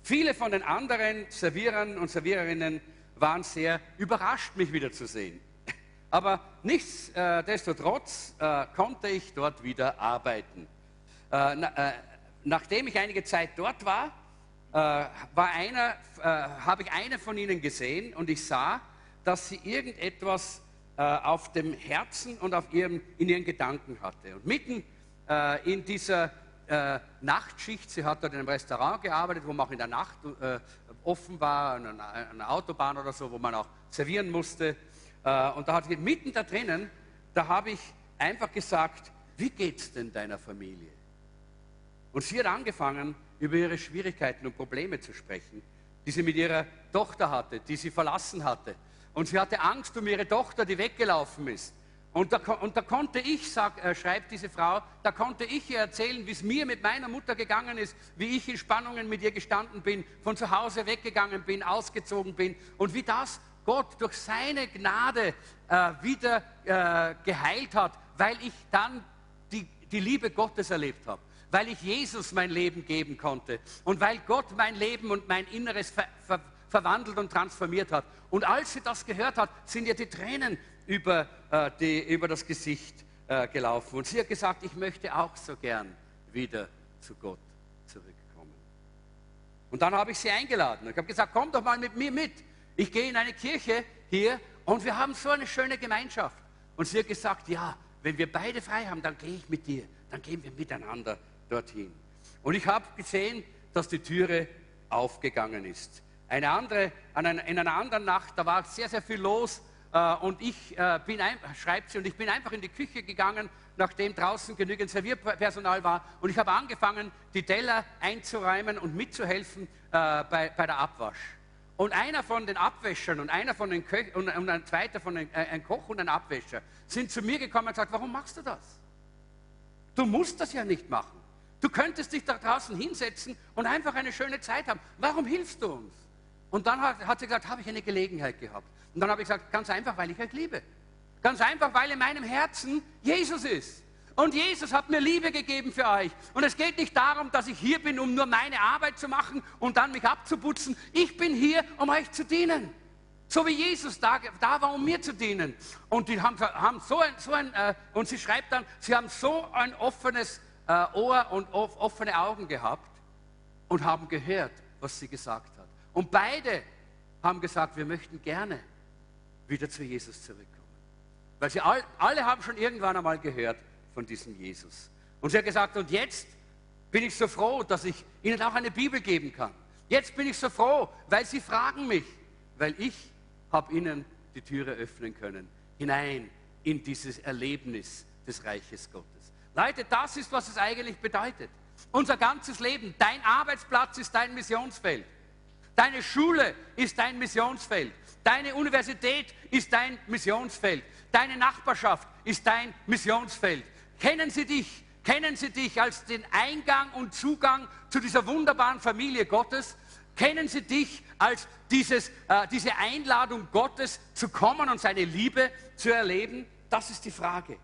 Viele von den anderen Servierern und Serviererinnen waren sehr überrascht, mich wiederzusehen. Aber nichtsdestotrotz äh, konnte ich dort wieder arbeiten. Äh, na, äh, nachdem ich einige Zeit dort war, äh, war einer, äh, habe ich eine von ihnen gesehen und ich sah, dass sie irgendetwas äh, auf dem Herzen und auf ihrem, in ihren Gedanken hatte. Und mitten äh, in dieser äh, Nachtschicht, sie hat dort in einem Restaurant gearbeitet, wo man auch in der Nacht äh, offen war, an einer, Autobahn oder so, wo man auch servieren musste. Äh, und da hat sie mitten da drinnen, da habe ich einfach gesagt, wie geht's denn deiner Familie? Und sie hat angefangen, über ihre Schwierigkeiten und Probleme zu sprechen, die sie mit ihrer Tochter hatte, die sie verlassen hatte, und sie hatte Angst um ihre Tochter, die weggelaufen ist. Und da, und da konnte ich, sag, äh, schreibt diese Frau, da konnte ich ihr erzählen, wie es mir mit meiner Mutter gegangen ist, wie ich in Spannungen mit ihr gestanden bin, von zu Hause weggegangen bin, ausgezogen bin und wie das Gott durch seine Gnade äh, wieder äh, geheilt hat, weil ich dann die, die Liebe Gottes erlebt habe, weil ich Jesus mein Leben geben konnte und weil Gott mein Leben und mein Inneres ver, ver, verwandelt und transformiert hat. Und als sie das gehört hat, sind ihr die Tränen über, äh, die, über das Gesicht äh, gelaufen. Und sie hat gesagt, ich möchte auch so gern wieder zu Gott zurückkommen. Und dann habe ich sie eingeladen. Ich habe gesagt, komm doch mal mit mir mit. Ich gehe in eine Kirche hier und wir haben so eine schöne Gemeinschaft. Und sie hat gesagt, ja, wenn wir beide frei haben, dann gehe ich mit dir. Dann gehen wir miteinander dorthin. Und ich habe gesehen, dass die Türe aufgegangen ist. Eine andere, in einer anderen Nacht, da war sehr, sehr viel los äh, und ich äh, bin, ein, schreibt sie, und ich bin einfach in die Küche gegangen, nachdem draußen genügend Servierpersonal war und ich habe angefangen, die Teller einzuräumen und mitzuhelfen äh, bei, bei der Abwasch. Und einer von den Abwäschern und einer von den Köch und, und ein zweiter von den, äh, ein Koch und ein Abwäscher sind zu mir gekommen und gesagt, warum machst du das? Du musst das ja nicht machen. Du könntest dich da draußen hinsetzen und einfach eine schöne Zeit haben. Warum hilfst du uns? Und dann hat, hat sie gesagt, habe ich eine Gelegenheit gehabt. Und dann habe ich gesagt, ganz einfach, weil ich euch liebe. Ganz einfach, weil in meinem Herzen Jesus ist. Und Jesus hat mir Liebe gegeben für euch. Und es geht nicht darum, dass ich hier bin, um nur meine Arbeit zu machen und dann mich abzuputzen. Ich bin hier, um euch zu dienen. So wie Jesus da, da war, um mir zu dienen. Und die haben, haben so ein, so ein äh, und sie schreibt dann, sie haben so ein offenes äh, Ohr und offene Augen gehabt und haben gehört, was sie gesagt hat. Und beide haben gesagt, wir möchten gerne wieder zu Jesus zurückkommen. Weil sie all, alle haben schon irgendwann einmal gehört von diesem Jesus. Und sie hat gesagt, und jetzt bin ich so froh, dass ich ihnen auch eine Bibel geben kann. Jetzt bin ich so froh, weil sie fragen mich, weil ich habe ihnen die Türe öffnen können, hinein in dieses Erlebnis des Reiches Gottes. Leute, das ist, was es eigentlich bedeutet. Unser ganzes Leben, dein Arbeitsplatz ist dein Missionsfeld. Deine Schule ist dein Missionsfeld. Deine Universität ist dein Missionsfeld. Deine Nachbarschaft ist dein Missionsfeld. Kennen Sie dich? Kennen Sie dich als den Eingang und Zugang zu dieser wunderbaren Familie Gottes? Kennen Sie dich als dieses, äh, diese Einladung Gottes zu kommen und seine Liebe zu erleben? Das ist die Frage.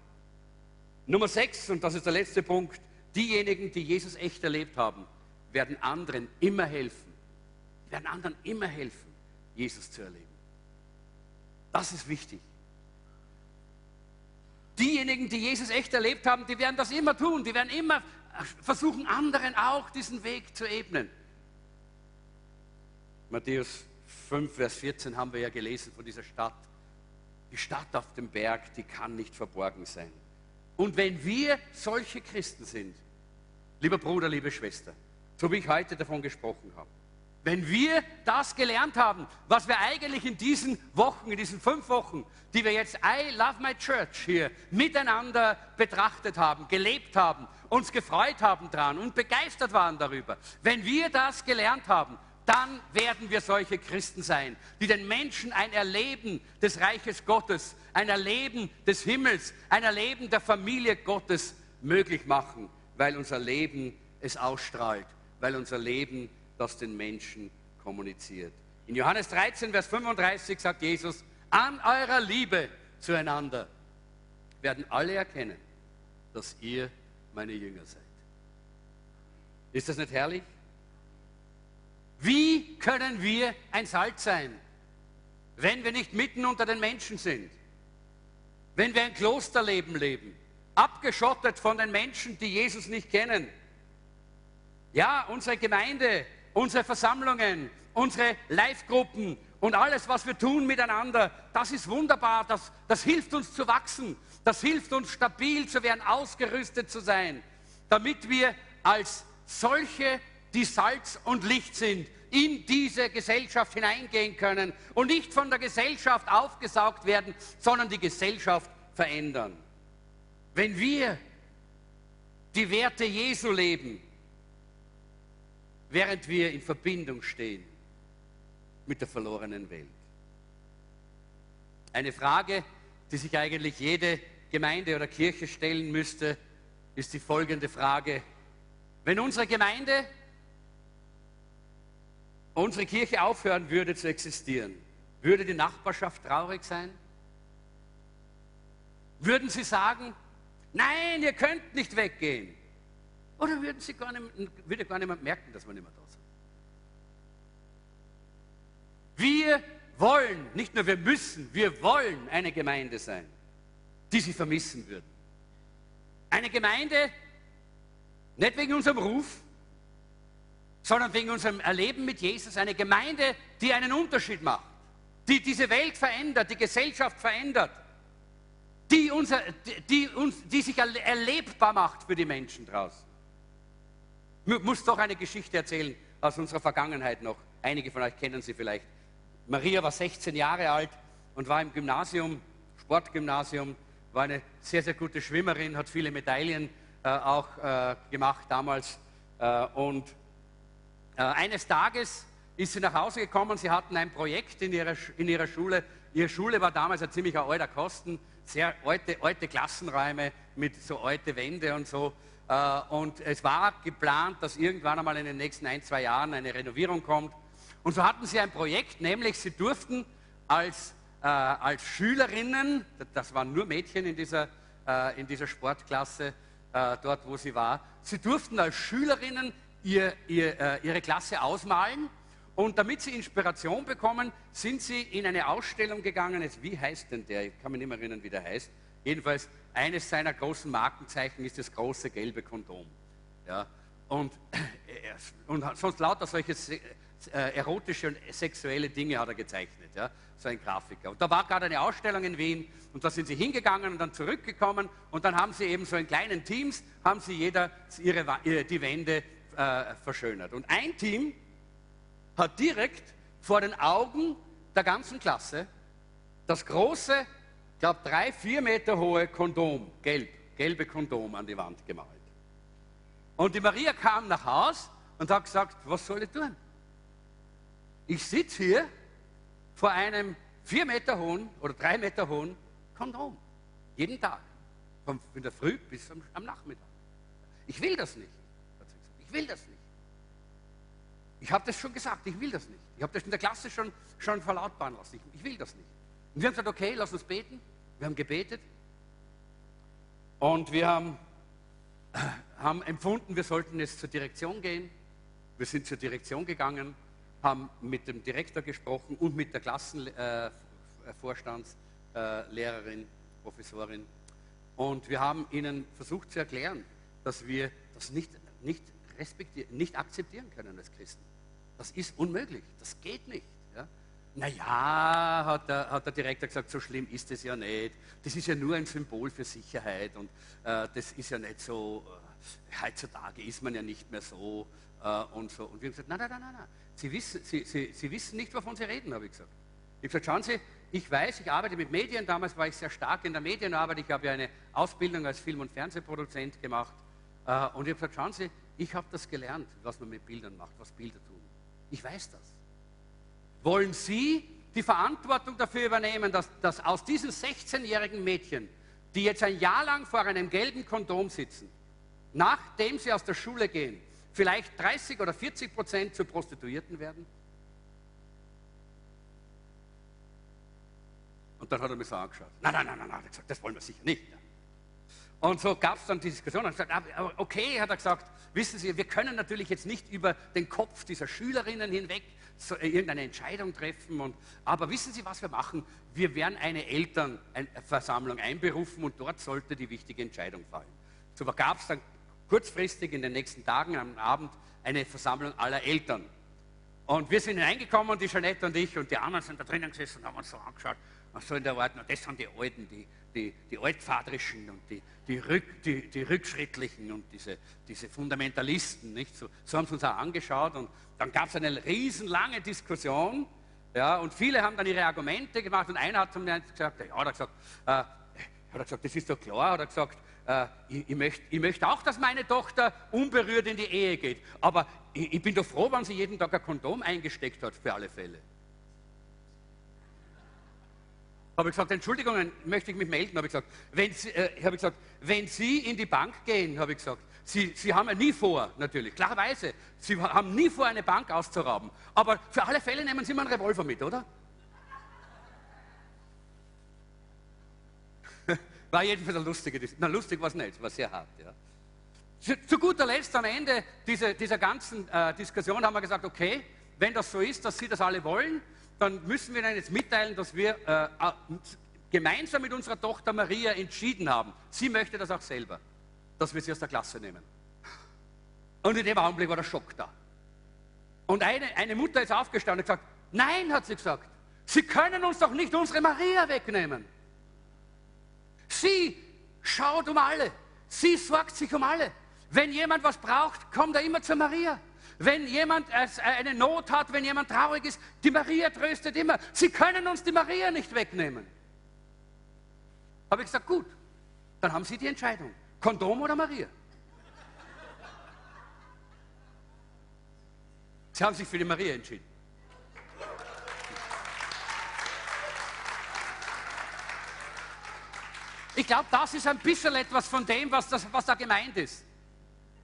Nummer sechs, und das ist der letzte Punkt, diejenigen, die Jesus echt erlebt haben, werden anderen immer helfen. Werden anderen immer helfen, Jesus zu erleben. Das ist wichtig. Diejenigen, die Jesus echt erlebt haben, die werden das immer tun. Die werden immer versuchen, anderen auch diesen Weg zu ebnen. Matthäus 5, Vers 14 haben wir ja gelesen von dieser Stadt. Die Stadt auf dem Berg, die kann nicht verborgen sein. Und wenn wir solche Christen sind, lieber Bruder, liebe Schwester, so wie ich heute davon gesprochen habe, wenn wir das gelernt haben, was wir eigentlich in diesen Wochen, in diesen fünf Wochen, die wir jetzt I Love My Church hier miteinander betrachtet haben, gelebt haben, uns gefreut haben dran und begeistert waren darüber, wenn wir das gelernt haben, dann werden wir solche Christen sein, die den Menschen ein Erleben des Reiches Gottes, ein Erleben des Himmels, ein Erleben der Familie Gottes möglich machen, weil unser Leben es ausstrahlt, weil unser Leben das den Menschen kommuniziert. In Johannes 13, Vers 35 sagt Jesus, an eurer Liebe zueinander werden alle erkennen, dass ihr meine Jünger seid. Ist das nicht herrlich? Wie können wir ein Salz sein, wenn wir nicht mitten unter den Menschen sind? Wenn wir ein Klosterleben leben, abgeschottet von den Menschen, die Jesus nicht kennen? Ja, unsere Gemeinde, unsere Versammlungen, unsere Live-Gruppen und alles, was wir tun miteinander, das ist wunderbar, das, das hilft uns zu wachsen, das hilft uns stabil zu werden, ausgerüstet zu sein, damit wir als solche die Salz und Licht sind, in diese Gesellschaft hineingehen können und nicht von der Gesellschaft aufgesaugt werden, sondern die Gesellschaft verändern. Wenn wir die Werte Jesu leben, während wir in Verbindung stehen mit der verlorenen Welt. Eine Frage, die sich eigentlich jede Gemeinde oder Kirche stellen müsste, ist die folgende Frage. Wenn unsere Gemeinde unsere Kirche aufhören würde zu existieren, würde die Nachbarschaft traurig sein? Würden sie sagen, nein, ihr könnt nicht weggehen? Oder würden sie gar nicht, würde gar niemand merken, dass wir nicht mehr da sind? Wir wollen, nicht nur wir müssen, wir wollen eine Gemeinde sein, die sie vermissen würden. Eine Gemeinde, nicht wegen unserem Ruf, sondern wegen unserem Erleben mit Jesus eine Gemeinde, die einen Unterschied macht, die diese Welt verändert, die Gesellschaft verändert, die, unser, die, uns, die sich erlebbar macht für die Menschen draußen. Ich muss doch eine Geschichte erzählen aus unserer Vergangenheit noch. Einige von euch kennen sie vielleicht. Maria war 16 Jahre alt und war im Gymnasium, Sportgymnasium, war eine sehr, sehr gute Schwimmerin, hat viele Medaillen äh, auch äh, gemacht damals. Äh, und äh, eines Tages ist sie nach Hause gekommen, sie hatten ein Projekt in ihrer, in ihrer Schule. Ihre Schule war damals ein ziemlich alter Kosten, sehr alte, alte Klassenräume mit so alte Wände und so. Äh, und es war geplant, dass irgendwann einmal in den nächsten ein, zwei Jahren eine Renovierung kommt. Und so hatten sie ein Projekt, nämlich sie durften als, äh, als Schülerinnen, das waren nur Mädchen in dieser, äh, in dieser Sportklasse, äh, dort wo sie war, sie durften als Schülerinnen ihr, ihr, äh, ihre Klasse ausmalen. Und damit sie Inspiration bekommen, sind sie in eine Ausstellung gegangen. Wie heißt denn der? Ich kann mich nicht mehr erinnern, wie der heißt. Jedenfalls, eines seiner großen Markenzeichen ist das große gelbe Kondom. Ja? Und, äh, und sonst lauter solche äh, erotische und sexuelle Dinge hat er gezeichnet, ja? so ein Grafiker. Und da war gerade eine Ausstellung in Wien und da sind sie hingegangen und dann zurückgekommen und dann haben sie eben so in kleinen Teams, haben sie jeder ihre, die Wände äh, verschönert. Und ein Team hat direkt vor den Augen der ganzen Klasse das große, ich glaube drei, vier Meter hohe Kondom, gelb, gelbe Kondom an die Wand gemalt. Und die Maria kam nach Haus und hat gesagt, was soll ich tun? Ich sitze hier vor einem vier Meter hohen oder drei Meter hohen Kondom. Jeden Tag. Von der Früh bis am, Nachmittag. Ich will das nicht. Ich will das nicht. Ich habe das schon gesagt, ich will das nicht. Ich habe das in der Klasse schon, schon verlautbaren lassen. Ich, ich, will das nicht. Und wir haben gesagt, okay, lass uns beten. Wir haben gebetet. Und wir haben, haben empfunden, wir sollten jetzt zur Direktion gehen. Wir sind zur Direktion gegangen haben mit dem Direktor gesprochen und mit der Klassenvorstandslehrerin, äh, Professorin. Und wir haben ihnen versucht zu erklären, dass wir das nicht, nicht, respektieren, nicht akzeptieren können als Christen. Das ist unmöglich, das geht nicht. Ja? Naja, hat der, hat der Direktor gesagt, so schlimm ist es ja nicht. Das ist ja nur ein Symbol für Sicherheit und äh, das ist ja nicht so, äh, heutzutage ist man ja nicht mehr so äh, und so. Und wir haben gesagt, nein, nein, nein, nein. Sie wissen, Sie, Sie, Sie wissen nicht, wovon Sie reden, habe ich gesagt. Ich habe gesagt, schauen Sie, ich weiß, ich arbeite mit Medien. Damals war ich sehr stark in der Medienarbeit. Ich habe ja eine Ausbildung als Film- und Fernsehproduzent gemacht. Äh, und ich habe gesagt, schauen Sie, ich habe das gelernt, was man mit Bildern macht, was Bilder tun. Ich weiß das. Wollen Sie die Verantwortung dafür übernehmen, dass, dass aus diesen 16-jährigen Mädchen, die jetzt ein Jahr lang vor einem gelben Kondom sitzen, nachdem sie aus der Schule gehen, vielleicht 30 oder 40 Prozent zu Prostituierten werden? Und dann hat er mich so angeschaut. Nein, nein, nein, nein, er gesagt, das wollen wir sicher nicht. Und so gab es dann die Diskussion. Und gesagt, okay, hat er gesagt, wissen Sie, wir können natürlich jetzt nicht über den Kopf dieser Schülerinnen hinweg so äh, irgendeine Entscheidung treffen. Und, aber wissen Sie, was wir machen? Wir werden eine Elternversammlung einberufen und dort sollte die wichtige Entscheidung fallen. So gab es dann kurzfristig in den nächsten Tagen am Abend eine Versammlung aller Eltern. Und wir sind hineingekommen, die Jeanette und ich, und die anderen sind da drinnen gesessen und haben uns so angeschaut. Und so in der Art, das sind die Alten, die, die, die Altvaterischen und die, die, Rück, die, die Rückschrittlichen und diese, diese Fundamentalisten. Nicht? So, so haben sie uns auch angeschaut. Und dann gab es eine riesenlange Diskussion. Ja, und viele haben dann ihre Argumente gemacht. Und einer hat zu mir gesagt, ja, hat er gesagt, äh, hat er gesagt, das ist doch klar, hat er gesagt, äh, ich, ich, möchte, ich, möchte, auch, dass meine Tochter unberührt in die Ehe geht. Aber ich, ich bin doch froh, wenn sie jeden Tag ein Kondom eingesteckt hat, für alle Fälle. Habe ich gesagt, Entschuldigung, möchte ich mich melden. Habe ich gesagt, wenn Sie, äh, habe ich gesagt, wenn Sie in die Bank gehen, habe ich gesagt, Sie, Sie haben ja nie vor, natürlich, klarerweise, Sie haben nie vor, eine Bank auszurauben. Aber für alle Fälle nehmen Sie mal einen Revolver mit, oder? War jedenfalls eine lustige. Na, lustig war es nicht, war sehr hart. Ja. Zu, zu, guter Letzt, am Ende dieser, dieser ganzen äh, Diskussion, haben wir gesagt, okay, wenn das so ist, dass Sie das alle wollen, dann müssen wir Ihnen jetzt mitteilen, dass wir äh, gemeinsam mit unserer Tochter Maria entschieden haben, sie möchte das auch selber, dass wir sie aus der Klasse nehmen. Und in dem Augenblick war der Schock da. Und eine, eine Mutter ist aufgestanden und gesagt, nein, hat sie gesagt, Sie können uns doch nicht unsere Maria wegnehmen. Sie schaut um alle. Sie sorgt sich um alle. Wenn jemand was braucht, kommt er immer zur Maria. Wenn jemand eine Not hat, wenn jemand traurig ist, die Maria tröstet immer. Sie können uns die Maria nicht wegnehmen. Habe ich gesagt, gut, dann haben Sie die Entscheidung. Kondom oder Maria? Sie haben sich für die Maria entschieden. Ich glaube, das ist ein bisschen etwas von dem, was, das, was da gemeint ist.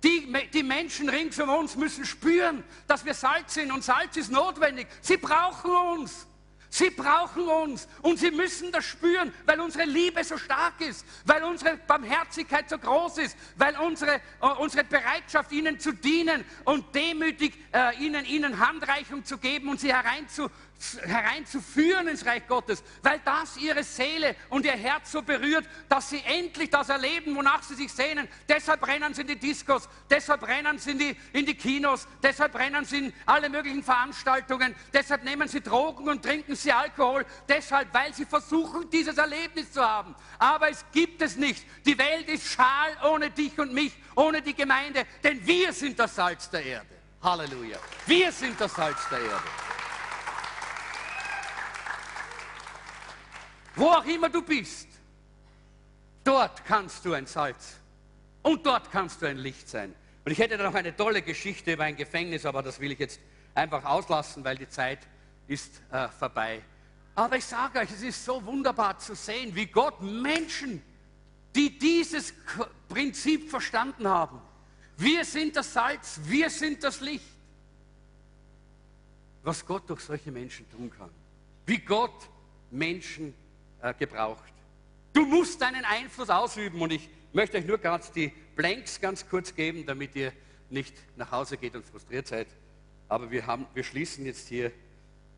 Die, die, Menschen rings um uns müssen spüren, dass wir Salz sind und Salz ist notwendig. Sie brauchen uns. Sie brauchen uns und sie müssen das spüren, weil unsere Liebe so stark ist, weil unsere Barmherzigkeit so groß ist, weil unsere, äh, unsere Bereitschaft, ihnen zu dienen und demütig äh, ihnen, ihnen Handreichung zu geben und sie hereinzu, hereinzuführen ins Reich Gottes, weil das ihre Seele und ihr Herz so berührt, dass sie endlich das erleben, wonach sie sich sehnen. Deshalb rennen sie in die Diskos, deshalb rennen sie in die, in die Kinos, deshalb rennen sie in alle möglichen Veranstaltungen, deshalb nehmen sie Drogen und trinken sie Alkohol, deshalb, weil sie versuchen, dieses Erlebnis zu haben. Aber es gibt es nicht. Die Welt ist schal ohne dich und mich, ohne die Gemeinde, denn wir sind das Salz der Erde. Halleluja. Wir sind das Salz der Erde. Wo auch immer du bist, dort kannst du ein Salz und dort kannst du ein Licht sein. Und ich hätte da noch eine tolle Geschichte über ein Gefängnis, aber das will ich jetzt einfach auslassen, weil die Zeit ist äh, vorbei. Aber ich sage euch, es ist so wunderbar zu sehen, wie Gott Menschen, die dieses Prinzip verstanden haben, wir sind das Salz, wir sind das Licht, was Gott durch solche Menschen tun kann. Wie Gott Menschen gebraucht. Du musst deinen Einfluss ausüben und ich möchte euch nur ganz die Blanks ganz kurz geben, damit ihr nicht nach Hause geht und frustriert seid. Aber wir, haben, wir schließen jetzt hier.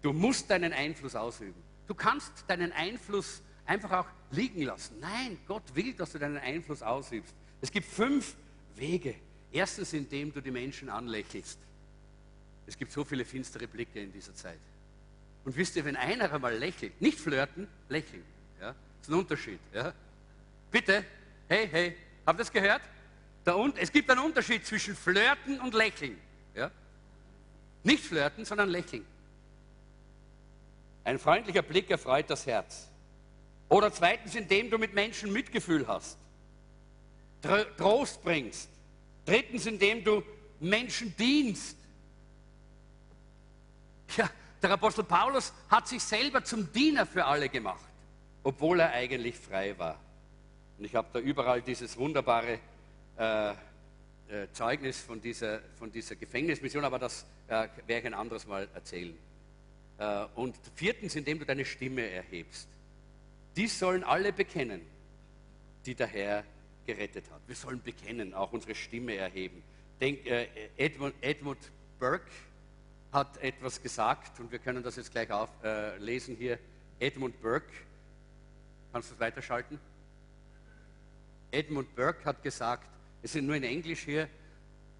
Du musst deinen Einfluss ausüben. Du kannst deinen Einfluss einfach auch liegen lassen. Nein, Gott will, dass du deinen Einfluss ausübst. Es gibt fünf Wege. Erstens, indem du die Menschen anlächelst. Es gibt so viele finstere Blicke in dieser Zeit. Und wisst ihr, wenn einer einmal lächelt, nicht flirten, lächeln. Ja? Das ist ein Unterschied. Ja? Bitte, hey, hey, habt ihr das gehört? Und, es gibt einen Unterschied zwischen Flirten und Lächeln. Ja? Nicht flirten, sondern lächeln. Ein freundlicher Blick erfreut das Herz. Oder zweitens, indem du mit Menschen Mitgefühl hast, Trost bringst. Drittens, indem du Menschen dienst. Ja, der Apostel Paulus hat sich selber zum Diener für alle gemacht obwohl er eigentlich frei war. Und ich habe da überall dieses wunderbare äh, äh, Zeugnis von dieser, von dieser Gefängnismission, aber das äh, werde ich ein anderes Mal erzählen. Äh, und viertens, indem du deine Stimme erhebst. Dies sollen alle bekennen, die der Herr gerettet hat. Wir sollen bekennen, auch unsere Stimme erheben. Denk, äh, Edmund, Edmund Burke hat etwas gesagt und wir können das jetzt gleich auflesen äh, hier. Edmund Burke Kannst du es weiterschalten? Edmund Burke hat gesagt, es sind nur in Englisch hier,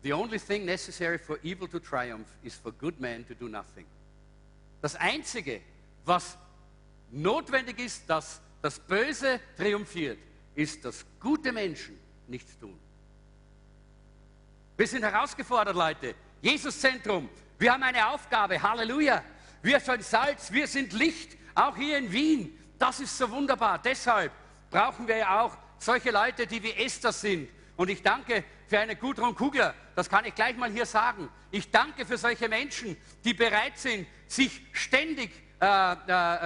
The only thing necessary for evil to triumph is for good men to do nothing. Das Einzige, was notwendig ist, dass das Böse triumphiert, ist, dass gute Menschen nichts tun. Wir sind herausgefordert, Leute. Jesus-Zentrum. Wir haben eine Aufgabe. Halleluja. Wir sind Salz, wir sind Licht, auch hier in Wien. Das ist so wunderbar. Deshalb brauchen wir ja auch solche Leute, die wie Esther sind. Und ich danke für eine Gudrun Kugler, das kann ich gleich mal hier sagen. Ich danke für solche Menschen, die bereit sind, sich ständig äh,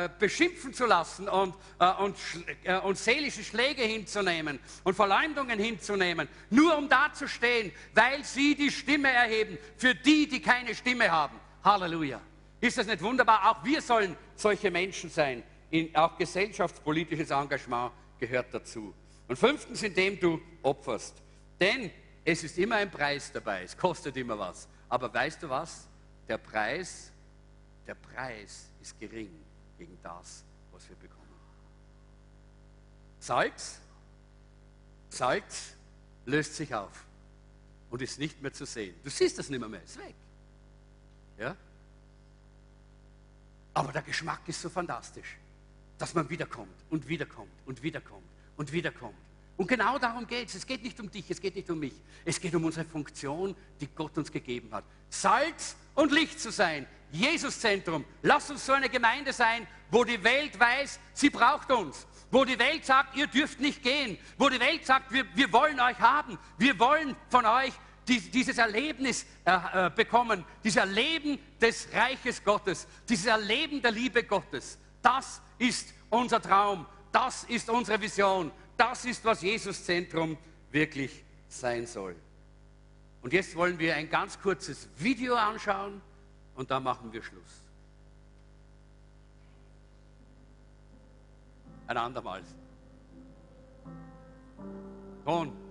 äh, beschimpfen zu lassen und, äh, und, äh, und seelische Schläge hinzunehmen und Verleumdungen hinzunehmen, nur um dazustehen, weil sie die Stimme erheben für die, die keine Stimme haben. Halleluja. Ist das nicht wunderbar? Auch wir sollen solche Menschen sein in, auch gesellschaftspolitisches Engagement gehört dazu. Und fünftens, indem du opferst. Denn es ist immer ein Preis dabei, es kostet immer was. Aber weißt du was? Der Preis, der Preis ist gering gegen das, was wir bekommen. Salz, Salz löst sich auf und ist nicht mehr zu sehen. Du siehst das nicht mehr, mehr ist weg. Ja? Aber der Geschmack ist so fantastisch, dass man wiederkommt und wiederkommt und wiederkommt und wiederkommt. Und genau darum geht es. Es geht nicht um dich, es geht nicht um mich. Es geht um unsere Funktion, die Gott uns gegeben hat. Salz und Licht zu sein. Jesuszentrum. Lass uns so eine Gemeinde sein, wo die Welt weiß, sie braucht uns. Wo die Welt sagt, ihr dürft nicht gehen. Wo die Welt sagt, wir, wir wollen euch haben. Wir wollen von euch dieses Erlebnis äh, äh, bekommen, dieses Erleben des Reiches Gottes, dieses Erleben der Liebe Gottes. Das ist unser Traum, das ist unsere Vision, das ist, was Jesus Zentrum wirklich sein soll. Und jetzt wollen wir ein ganz kurzes Video anschauen und dann machen wir Schluss. Ein andermal. Ton.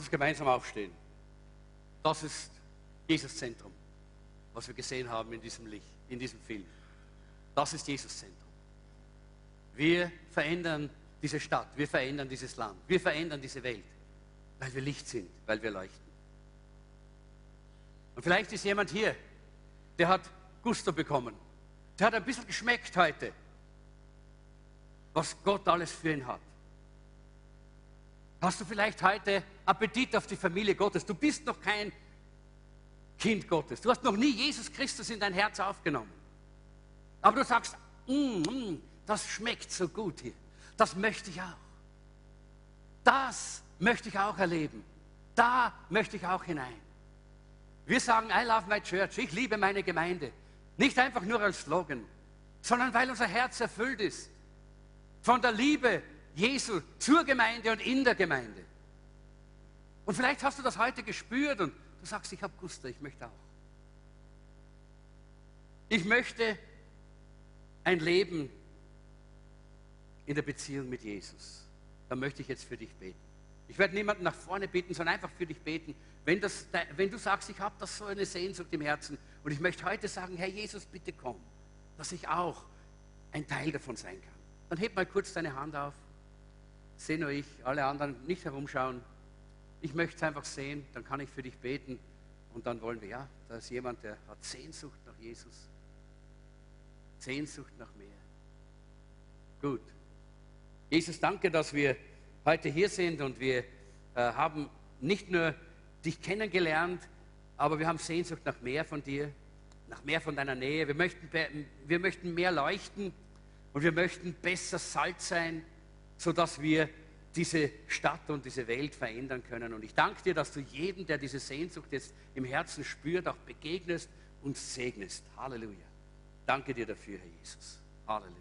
Lass uns gemeinsam aufstehen. Das ist Jesus Zentrum, was wir gesehen haben in diesem Licht, in diesem Film. Das ist Jesus Zentrum. Wir verändern diese Stadt, wir verändern dieses Land, wir verändern diese Welt, weil wir Licht sind, weil wir leuchten. Und vielleicht ist jemand hier, der hat Gusto bekommen, der hat ein bisschen geschmeckt heute, was Gott alles für ihn hat. Hast du vielleicht heute Appetit auf die Familie Gottes? Du bist noch kein Kind Gottes. Du hast noch nie Jesus Christus in dein Herz aufgenommen. Aber du sagst, mm, mm, das schmeckt so gut hier. Das möchte ich auch. Das möchte ich auch erleben. Da möchte ich auch hinein. Wir sagen, I love my church. Ich liebe meine Gemeinde. Nicht einfach nur als Slogan, sondern weil unser Herz erfüllt ist von der Liebe Jesu zur Gemeinde und in der Gemeinde. Und vielleicht hast du das heute gespürt und du sagst, ich habe Guster, ich möchte auch. Ich möchte ein Leben in der Beziehung mit Jesus. Da möchte ich jetzt für dich beten. Ich werde niemanden nach vorne beten, sondern einfach für dich beten. Wenn, das, wenn du sagst, ich habe das so eine Sehnsucht im Herzen und ich möchte heute sagen, Herr Jesus, bitte komm, dass ich auch ein Teil davon sein kann. Dann heb mal kurz deine Hand auf sehe nur ich, alle anderen nicht herumschauen. Ich möchte es einfach sehen, dann kann ich für dich beten und dann wollen wir, ja, da ist jemand, der hat Sehnsucht nach Jesus. Sehnsucht nach mehr. Gut. Jesus, danke, dass wir heute hier sind und wir äh, haben nicht nur dich kennengelernt, aber wir haben Sehnsucht nach mehr von dir, nach mehr von deiner Nähe. Wir möchten, wir möchten mehr leuchten und wir möchten besser Salz sein sodass wir diese Stadt und diese Welt verändern können. Und ich danke dir, dass du jeden, der diese Sehnsucht jetzt im Herzen spürt, auch begegnest und segnest. Halleluja. Danke dir dafür, Herr Jesus. Halleluja.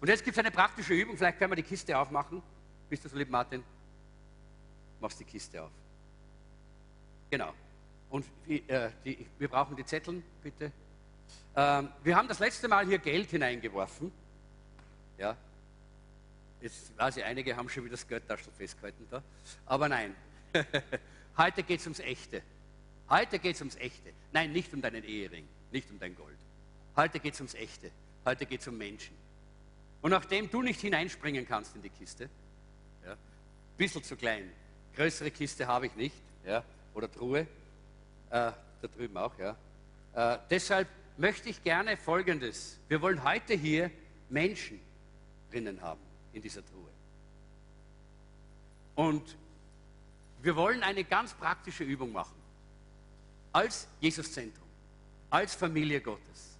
Und jetzt gibt es eine praktische Übung. Vielleicht können wir die Kiste aufmachen. Bist du so lieb, Martin? Machst die Kiste auf. Genau. Und äh, die, wir brauchen die Zetteln, bitte. Ähm, wir haben das letzte Mal hier Geld hineingeworfen. Ja, Jetzt weiß ich, einige haben schon wieder das Geldtaschel festgehalten da. Aber nein, heute geht es ums Echte. Heute geht es ums Echte. Nein, nicht um deinen Ehering, nicht um dein Gold. Heute geht es ums Echte. Heute geht es um Menschen. Und nachdem du nicht hineinspringen kannst in die Kiste, ja, ein bisschen zu klein, größere Kiste habe ich nicht, ja, oder Truhe, äh, da drüben auch, ja. Äh, deshalb möchte ich gerne Folgendes. Wir wollen heute hier Menschen drinnen haben in dieser Truhe. Und wir wollen eine ganz praktische Übung machen. Als Jesuszentrum, als Familie Gottes.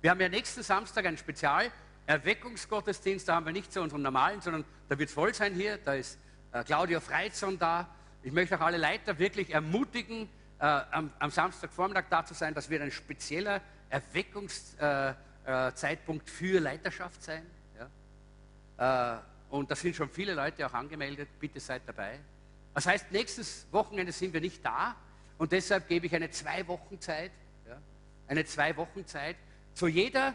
Wir haben ja nächsten Samstag ein Spezial Erweckungsgottesdienst. Da haben wir nicht so unseren normalen, sondern da wird es voll sein hier. Da ist äh, Claudia Freizon da. Ich möchte auch alle Leiter wirklich ermutigen, äh, am, am, Samstagvormittag da zu sein. Das wird ein spezieller Erweckungszeitpunkt äh, äh für Leiterschaft sein. Äh, und da sind schon viele Leute auch angemeldet. Bitte seid dabei. Das heißt, nächstes Wochenende sind wir nicht da und deshalb gebe ich eine zwei Wochen Zeit. Ja? Eine zwei Wochen Zeit. Zu jeder,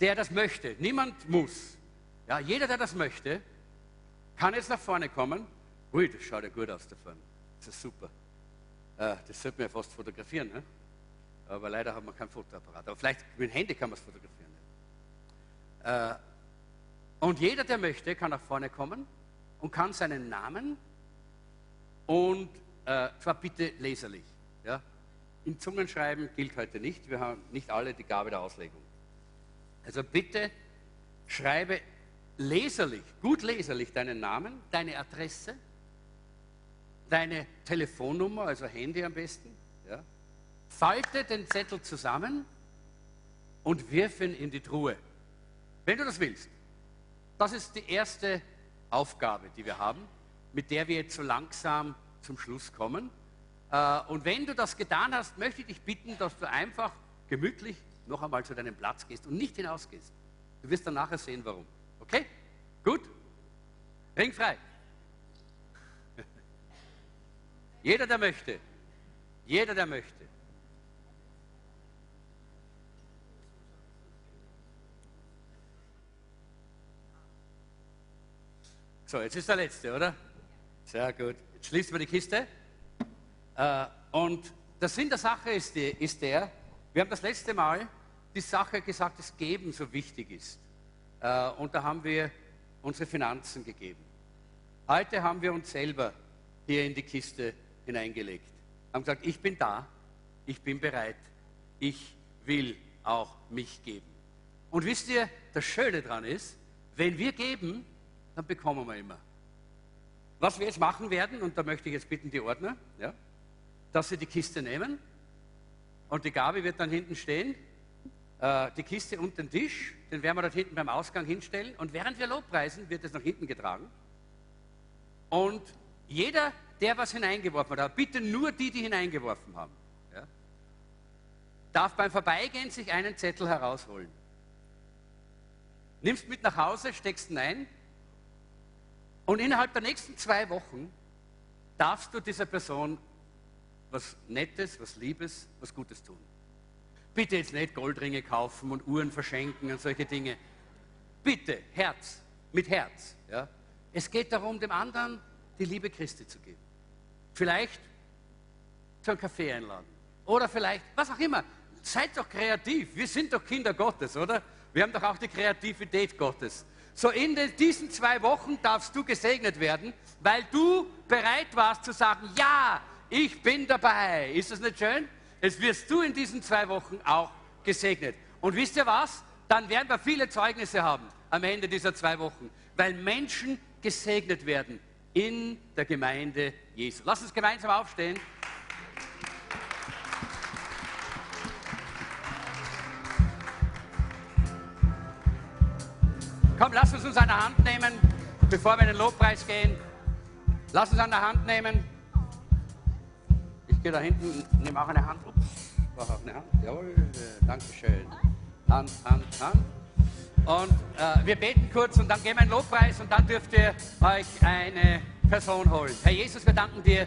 der das möchte. Niemand muss. Ja, jeder, der das möchte, kann jetzt nach vorne kommen. Ui, das schaut ja gut aus da vorne. Das ist super. Äh, das sollte man ja fast fotografieren. Ne? Aber leider haben wir kein Fotoapparat. Aber vielleicht mit dem Handy kann man es fotografieren. Äh, und jeder, der möchte, kann nach vorne kommen und kann seinen Namen und äh, zwar bitte leserlich. Ja? In Zungen gilt heute nicht. Wir haben nicht alle die Gabe der Auslegung. Also bitte schreibe leserlich, gut leserlich deinen Namen, deine Adresse, deine Telefonnummer, also Handy am besten. Ja? Falte den Zettel zusammen und wirf ihn in die Truhe, wenn du das willst. Das ist die erste Aufgabe, die wir haben, mit der wir jetzt so langsam zum Schluss kommen. Äh, und wenn du das getan hast, möchte ich dich bitten, dass du einfach gemütlich noch einmal zu deinem Platz gehst und nicht hinausgehst. Du wirst dann nachher sehen, warum. Okay? Gut? Ringfrei. Jeder, der möchte. Jeder, der möchte. So, jetzt ist der letzte, oder? Sehr gut. Jetzt schließen wir die Kiste. Äh, und der Sinn der Sache ist, die, ist der, wir haben das letzte Mal die Sache gesagt, dass Geben so wichtig ist. Äh, und da haben wir unsere Finanzen gegeben. Heute haben wir uns selber hier in die Kiste hineingelegt. Haben gesagt, ich bin da, ich bin bereit, ich will auch mich geben. Und wisst ihr, das Schöne daran ist, wenn wir geben, dann bekommen wir immer. Was wir jetzt machen werden, und da möchte ich jetzt bitten die Ordner, ja, dass sie die Kiste nehmen und die Gabi wird dann hinten stehen, äh, die Kiste und den Tisch, den werden wir dort hinten beim Ausgang hinstellen und während wir Lobpreisen wird es nach hinten getragen. Und jeder, der was hineingeworfen hat, bitte nur die, die hineingeworfen haben, ja, darf beim Vorbeigehen sich einen Zettel herausholen. Nimmst mit nach Hause, steckst ihn ein und innerhalb der nächsten zwei Wochen darfst du dieser Person was Nettes, was Liebes, was Gutes tun. Bitte jetzt nicht Goldringe kaufen und Uhren verschenken und solche Dinge. Bitte, Herz, mit Herz. Ja? Es geht darum, dem anderen die Liebe Christi zu geben. Vielleicht zu einem Kaffee einladen. Oder vielleicht, was auch immer. Seid doch kreativ. Wir sind doch Kinder Gottes, oder? Wir haben doch auch die Kreativität Gottes. So in diesen zwei Wochen darfst du gesegnet werden, weil du bereit warst zu sagen, ja, ich bin dabei. Ist das nicht schön? Jetzt wirst du in diesen zwei Wochen auch gesegnet. Und wisst ihr was? Dann werden wir viele Zeugnisse haben am Ende dieser zwei Wochen, weil Menschen gesegnet werden in der Gemeinde Jesu. Lass uns gemeinsam aufstehen. Komm, lass uns uns an der Hand nehmen, bevor wir in den Lobpreis gehen. Lass uns an der Hand nehmen. Ich gehe da hinten, nehme auch eine Hand. Ups, brauche auch eine Hand. Jawohl, äh, danke schön. Hand, Hand, Hand. Und äh, wir beten kurz und dann gehen wir in den Lobpreis und dann dürft ihr euch eine Person holen. Herr Jesus, wir danken dir, äh,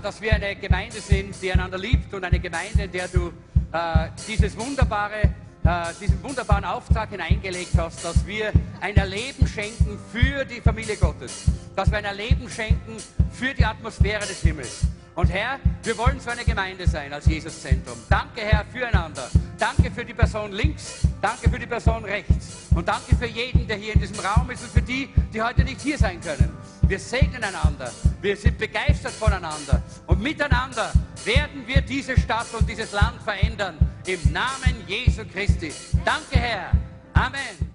dass wir eine Gemeinde sind, die einander liebt und eine Gemeinde, in der du äh, dieses wunderbare äh, diesen wunderbaren Auftrag hineingelegt hast, dass wir ein Erleben schenken für die Familie Gottes, dass wir ein Erleben schenken für die Atmosphäre des Himmels. Und Herr, wir wollen so eine Gemeinde sein als Jesuszentrum. Danke, Herr, füreinander. Danke für die Person links, danke für die Person rechts und danke für jeden, der hier in diesem Raum ist und für die, die heute nicht hier sein können. Wir segnen einander. Wir sind begeistert voneinander. Und miteinander werden wir diese Stadt und dieses Land verändern. Im Namen Jesu Christi. Danke, Herr. Amen.